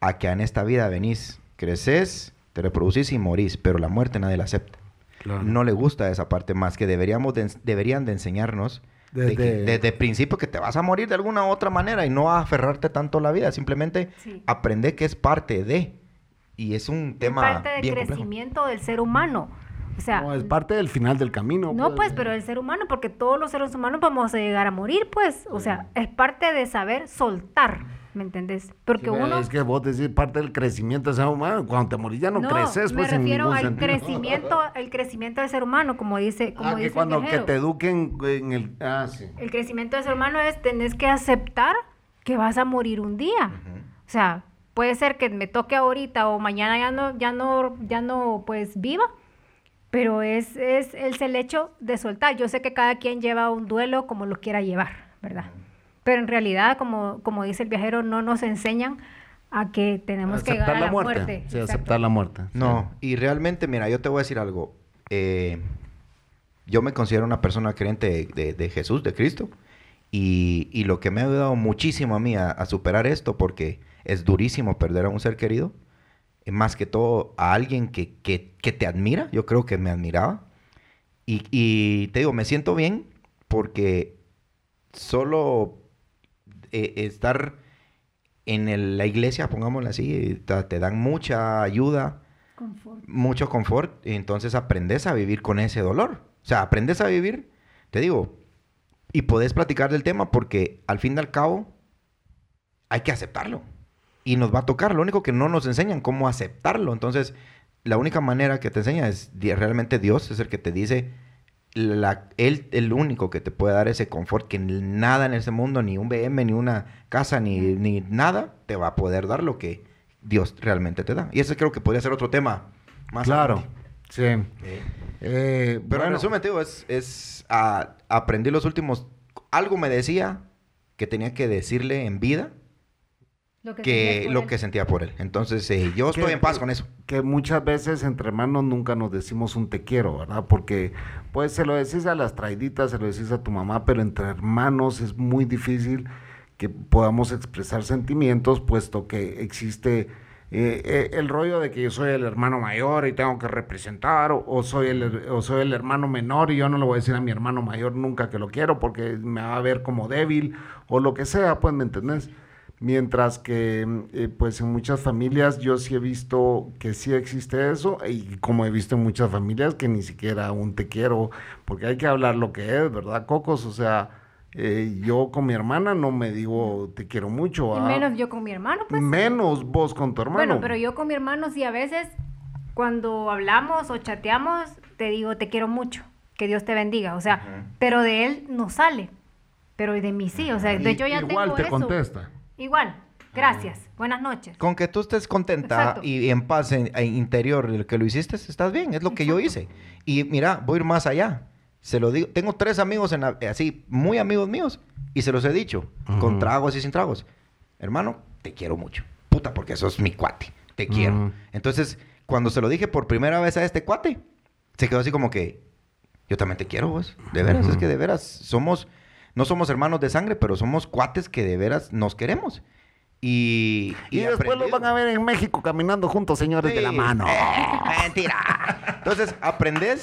a que en esta vida venís, creces, te reproducís y morís, pero la muerte nadie la acepta. Claro. No le gusta esa parte más que deberíamos de deberían de enseñarnos de que Desde- desde el principio que te vas a morir de alguna u otra manera y no a aferrarte tanto a la vida, simplemente Sí. aprende que es parte de y es un tema parte del bien complejo. crecimiento del ser humano. O sea, No, es parte del final del camino. No, pues, pero el ser humano, porque todos los seres humanos vamos a llegar a morir, pues. O sea, es parte de saber soltar, ¿me entendés? Porque Sí, uno... Es que vos decís parte del crecimiento del ser humano. Cuando te morís ya no, creces, me pues, en refiero al sentido. crecimiento, el crecimiento del ser humano, como dice, como Ah, que dice cuando que te eduquen en el... Ah, sí. El crecimiento del ser humano es tenés que aceptar que vas a morir un día. O sea, puede ser que me toque ahorita o mañana ya no, ya no, ya no, pues viva. Pero es, es, es el hecho de soltar. Yo sé que cada quien lleva un duelo como lo quiera llevar, ¿verdad? Pero en realidad, como, como dice el viajero, no nos enseñan a que tenemos que aceptar a la, la muerte. muerte. Sí, Exacto. aceptar la muerte. No, y realmente, mira, yo te voy a decir algo. Eh, yo me considero una persona creyente de, de- de Jesús, de Cristo. Y, y lo que me ha ayudado muchísimo a mí a, a superar esto, porque es durísimo perder a un ser querido, eh, más que todo a alguien que, que- que te admira, yo creo que me admiraba. Y, y te digo, me siento bien porque solo eh, estar en el- la iglesia, pongámoslo así, te, te dan mucha ayuda, Confort. mucho confort, y entonces aprendes a vivir con ese dolor. O sea, aprendes a vivir, te digo, y podés platicar del tema porque al fin y al cabo hay que aceptarlo. Y nos va a tocar, lo único que no nos enseñan cómo aceptarlo. Entonces, la única manera que te enseña es realmente Dios es el que te dice, la, él el único que te puede dar ese confort que nada en ese mundo, ni un BM, ni una casa, ni, ni nada, te va a poder dar lo que Dios realmente te da. Y ese creo que podría ser otro tema más Claro, adelante. sí. Eh, Eh, Pero en resumen, digo, es, es ah, aprendí los últimos... Algo me decía que tenía que decirle en vida Lo que, que lo él. que sentía por él. Entonces, eh, yo que- estoy en paz con eso. Que muchas veces entre hermanos nunca nos decimos un te quiero, ¿verdad? Porque pues se lo decís a las traiditas, se lo decís a tu mamá, pero entre hermanos es muy difícil que podamos expresar sentimientos, puesto que existe eh, eh, el rollo de que yo soy el hermano mayor y tengo que representar, o, o soy el, o soy el hermano menor y yo no le voy a decir a mi hermano mayor nunca que lo quiero porque me va a ver como débil, o lo que sea, pues, ¿me entendés? Mientras que, eh, pues en muchas familias yo sí he visto que sí existe eso, y como he visto en muchas familias que ni siquiera un te quiero, porque hay que hablar lo que es, ¿verdad, Cocos? O sea, Eh, yo con mi hermana no me digo te quiero mucho. Y ¿ah? menos yo con mi hermano, pues. Menos vos con tu hermano. Bueno, pero yo con mi hermano sí a veces cuando hablamos o chateamos te digo te quiero mucho, que Dios te bendiga, o sea, pero de él no sale, pero de mí sí, o sea, de yo ya igual tengo te eso. contesta. Igual, gracias, buenas noches. Con que tú estés contenta Exacto. y, y en paz en, en interior de lo que lo hiciste, estás bien, es lo que yo hice. Y mira, voy a ir más allá. Se lo digo, tengo tres amigos en la- así, muy amigos míos, y se los he dicho, con tragos y sin tragos. Hermano, te quiero mucho. Puta, porque sos mi cuate. Te quiero. Ujú. Entonces, cuando se lo dije por primera vez a este cuate, se quedó así como que, yo también te quiero vos. De veras, es que de veras somos, no somos hermanos de sangre, pero somos cuates que de veras nos queremos. Y, Y, después los van a ver en México caminando juntos, señores de la mano. Eh, mentira. Entonces, aprendes,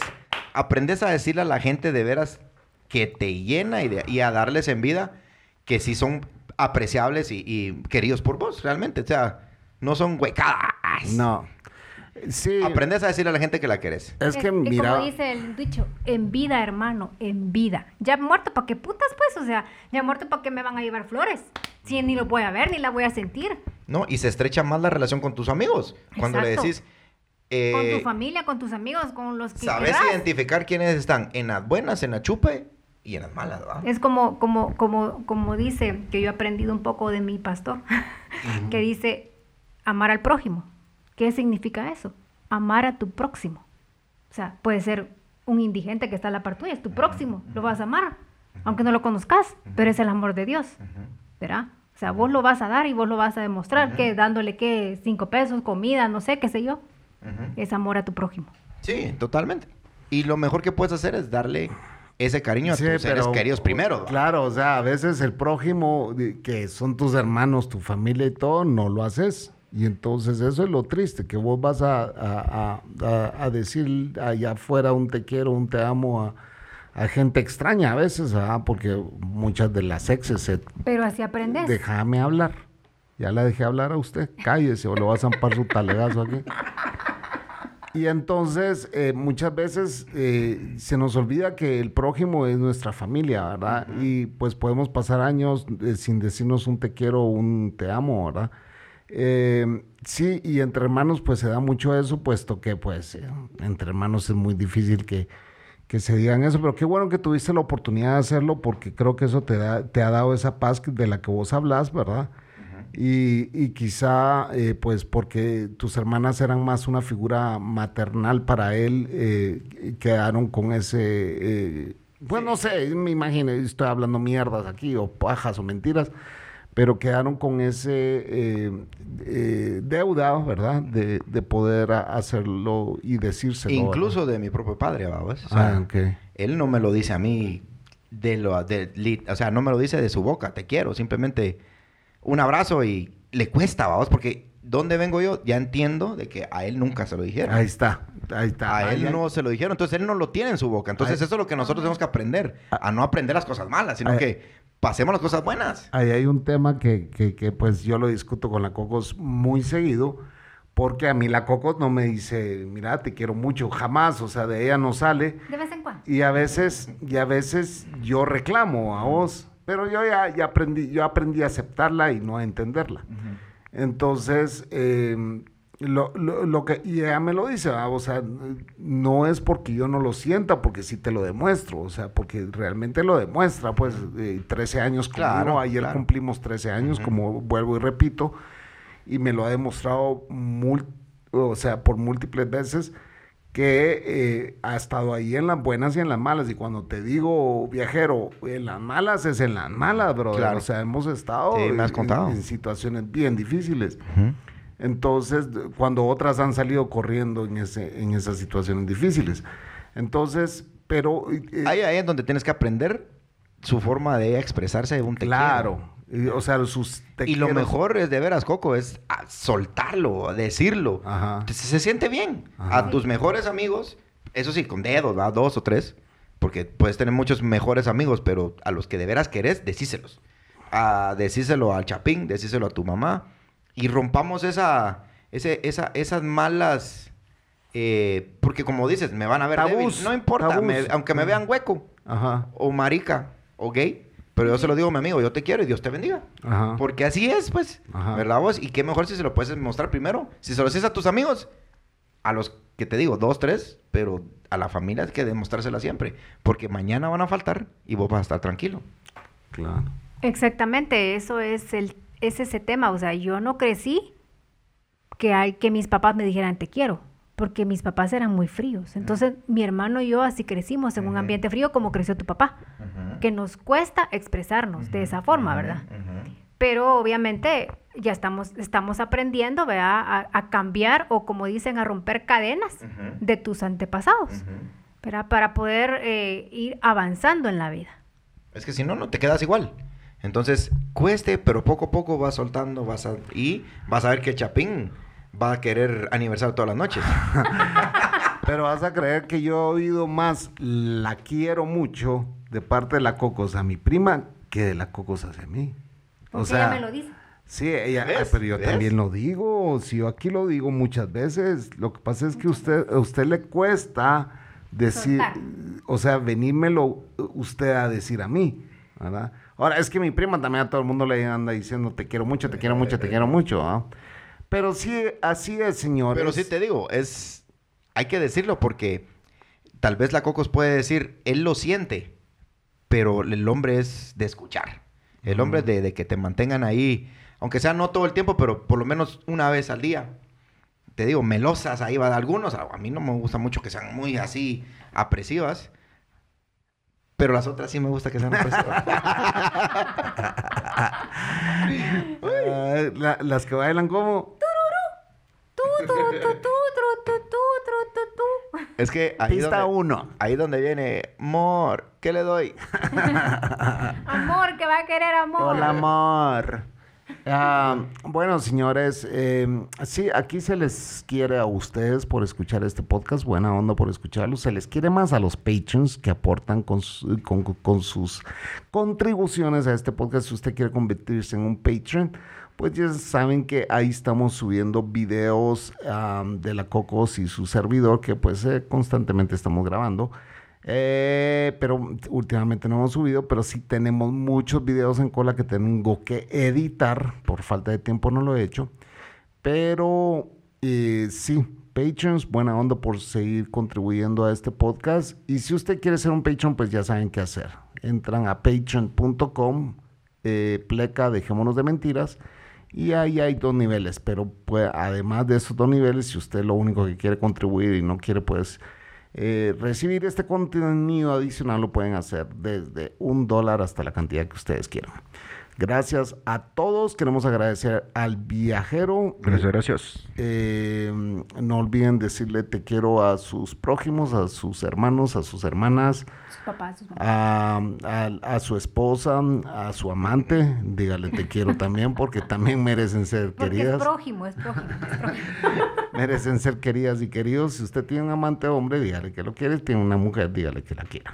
aprendes a decirle a la gente de veras que te llena y, de- y a darles en vida que sí son apreciables y, y queridos por vos, realmente. O sea, no son huecadas. No. Sí. Aprendes a decirle a la gente que la querés. Es que Eh, mira. Como dice el dicho, en vida, hermano, en vida. Ya muerto, ¿para qué putas, pues? O sea, ya muerto, ¿para qué me van a llevar flores? Si ni lo voy a ver, ni la voy a sentir. ¿No? Y se estrecha más la relación con tus amigos. Cuando le decís. con eh, tu familia, con tus amigos, con los que Sabes querrás. identificar quiénes están en las buenas, en la chupe y en las malas, ¿verdad? Es como, como, como, como dice, que yo he aprendido un poco de mi pastor, <laughs> que dice amar al prójimo. ¿Qué significa eso? Amar a tu próximo. O sea, puede ser un indigente que está a la par tuya, es tu próximo, lo vas a amar, aunque no lo conozcas, pero es el amor de Dios, ¿verdad? O sea, vos lo vas a dar y vos lo vas a demostrar, que dándole, que Cinco pesos, comida, no sé, qué sé yo, es amor a tu prójimo. Sí, totalmente. Y lo mejor que puedes hacer es darle ese cariño a tus seres queridos primero. Claro, o sea, a veces el prójimo, que son tus hermanos, tu familia y todo, no lo haces. Y entonces eso es lo triste, que vos vas a, a- a- a- decir allá afuera un te quiero, un te amo a, a gente extraña a veces, ¿verdad? porque muchas de las exes se... Pero así aprendes. Déjame hablar. Ya la dejé hablar a usted. Cállese o le vas a zampar su talegazo aquí. Y entonces, eh, muchas veces eh, se nos olvida que el prójimo es nuestra familia, ¿verdad? Y pues podemos pasar años eh, sin decirnos un te quiero o un te amo, ¿verdad? Eh, sí, y entre hermanos pues se da mucho eso, puesto que pues eh, entre hermanos es muy difícil que, que se digan eso, pero qué bueno que tuviste la oportunidad de hacerlo porque creo que eso te, da, te ha dado esa paz de la que vos hablas, ¿verdad? Y, y quizá, eh, pues, porque tus hermanas eran más una figura maternal para él, quedaron con ese. pues no sé, me imagino, estoy hablando mierdas aquí, o pajas o mentiras, pero quedaron con ese eh, eh, deuda, ¿verdad? De, de poder hacerlo y decírselo. ¿verdad? Incluso de mi propio padre, vamos. O sea, Ah, ok. Él no me lo dice a mí de lo de, o sea, no me lo dice de su boca, te quiero, simplemente un abrazo y le cuesta, vamos, porque donde vengo yo ya entiendo de que a él nunca se lo dijeron. Ahí está, ahí está. A Ahí él hay- no se lo dijeron, entonces él no lo tiene en su boca. Entonces eso es lo que nosotros tenemos que aprender, a no aprender las cosas malas, sino que pasemos las cosas buenas. Ahí hay un tema que, que, que, pues yo lo discuto con la Cocos muy seguido, porque a mí la Cocos no me dice, mira, te quiero mucho, jamás, o sea, de ella no sale. De vez en cuando. Y a veces, y a veces yo reclamo a vos, pero yo ya, ya aprendí, yo aprendí a aceptarla y no a entenderla. Entonces, eh, lo, lo- lo que, y ella me lo dice, o sea, no es porque yo no lo sienta, porque sí te lo demuestro, o sea, porque realmente lo demuestra, pues, eh, 13 años conmigo, Claro, ayer claro. cumplimos 13 años, como vuelvo y repito, y me lo ha demostrado, mul- o sea, por múltiples veces, que eh, ha estado ahí en las buenas y en las malas. Y cuando te digo, viajero, en las malas es en las malas, brother. Claro. O sea, hemos estado Sí, me has en- contado. en situaciones bien difíciles. Entonces, cuando otras han salido corriendo en, ese, en esas situaciones difíciles. Entonces, pero... eh, Ahí, ahí es donde tienes que aprender su forma de expresarse de un te claro. Y, o sea, sus... te Y lo mejor es de veras, Coco, es ah, soltarlo, decirlo. Ajá. Se, se siente bien. Ajá. A tus mejores amigos, eso sí, con dedos, ¿va? Dos o tres. Porque puedes tener muchos mejores amigos, pero a los que de veras querés, decíselos. A, decíselo al chapín, decíselo a tu mamá. Y rompamos esa, ese, esa, esas malas... eh, porque como dices, me van a ver Tabús, débil. No importa, me- aunque me vean hueco Ajá. o marica o gay, Pero yo se lo digo a mi amigo, yo te quiero y Dios te bendiga. Ajá. Porque así es, pues. Ajá. ¿Verdad vos? Y qué mejor si se lo puedes mostrar primero. Si se lo haces a tus amigos, a los que te digo, dos, tres, pero a la familia hay que demostrársela siempre. Porque mañana van a faltar y vos vas a estar tranquilo. Claro. Exactamente, eso es el es ese tema, o sea, yo no crecí que hay que mis papás me dijeran te quiero, porque mis papás eran muy fríos. Entonces, mi hermano y yo así crecimos en un ambiente frío como creció tu papá, que nos cuesta expresarnos de esa forma, ¿verdad? Pero obviamente ya estamos, estamos aprendiendo ¿verdad? A, a cambiar o como dicen, a romper cadenas de tus antepasados, ¿verdad? Para poder eh, ir avanzando en la vida. Es que si no, no te quedas igual. Entonces, cueste, pero poco a poco vas soltando, vas a... Y vas a ver que Chapín va a querer aniversario todas las noches. <laughs> Pero vas a creer que yo he oído más la quiero mucho de parte de la Cocos a mi prima que de la Cocos hacia mí. Porque ella me lo dice. Sí, ella, pero yo ¿Ves? también lo digo. Si yo aquí lo digo muchas veces, lo que pasa es que usted, a usted le cuesta decir, Soltar. o sea, venírmelo usted a decir a mí, ¿verdad? Ahora, es que mi prima también a todo el mundo le anda diciendo te quiero mucho, te quiero mucho, te quiero mucho, ¿ah? Pero sí, así es, señores. Pero sí te digo, es... Hay que decirlo porque tal vez la Cocos puede decir, él lo siente, pero el hombre es de escuchar. El hombre es de, de que te mantengan ahí, aunque sea no todo el tiempo, pero por lo menos una vez al día. Te digo, melosas ahí va de algunos. A a mí no me gusta mucho que sean muy así apresivas. Pero las otras sí me gusta que sean uh, la, las que bailan como... Es que ahí está uno. Ahí donde viene, amor, ¿qué le doy? <laughs> amor, que va a querer amor. Hola, amor. Ah, bueno, señores, eh, sí, aquí se les quiere a ustedes por escuchar este podcast, buena onda por escucharlo. Se les quiere más a los patrons que aportan con, con- sus contribuciones a este podcast. Si usted quiere convertirse en un patron, pues ya saben que ahí estamos subiendo videos de la Cocos y su servidor, que pues eh, constantemente estamos grabando. Eh, pero últimamente no hemos subido, pero sí tenemos muchos videos en cola que tengo que editar. Por falta de tiempo no lo he hecho. Pero eh, sí, Patrons, buena onda por seguir contribuyendo a este podcast. Y si usted quiere ser un Patreon, pues ya saben qué hacer. Entran a patreon.com, eh, pleca, dejémonos de mentiras. Y ahí hay dos niveles, pero pues, además de esos dos niveles, si usted lo único que quiere contribuir y no quiere pues eh, recibir este contenido adicional, lo pueden hacer desde un dólar hasta la cantidad que ustedes quieran. Gracias a todos. Queremos agradecer al viajero. gracias. Eh, no olviden decirle te quiero a sus prójimos, a sus hermanos, a sus hermanas, Sus papás, sus mamás. a, a- a su esposa, a su amante. Dígale te quiero también porque también merecen ser Porque es queridas. prójimo, es prójimo, es prójimo. <laughs> merecen ser queridas y queridos. Si usted tiene un amante hombre, dígale que lo quiere. Tiene una mujer, dígale que la quiera.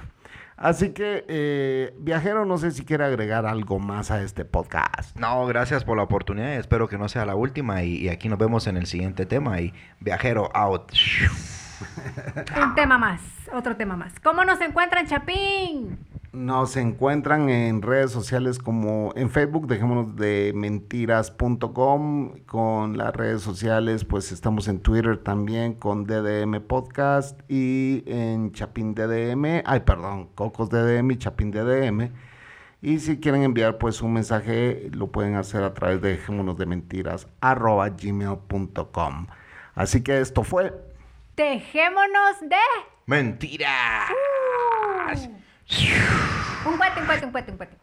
Así que, eh, viajero, no sé si quiere agregar algo más a este podcast. No, gracias por la oportunidad. y Espero que no sea la última. Y, y aquí nos vemos en el siguiente tema. Y viajero out. Un tema más, otro tema más. ¿Cómo nos encuentran, Chapín? Nos encuentran en redes sociales como en Facebook, dejémonos de mentiras.com, con las redes sociales, pues estamos en Twitter también con DDM Podcast y en Chapín DDM, ay perdón, Cocos DDM y Chapín DDM. Y si quieren enviar pues un mensaje, lo pueden hacer a través de dejémonos de mentiras arroba gmail.com. Así que esto fue Dejémonos de... Mentira. Un cuete, un cuete, un cuete, un cuete.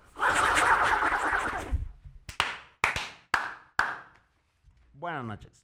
Buenas noches.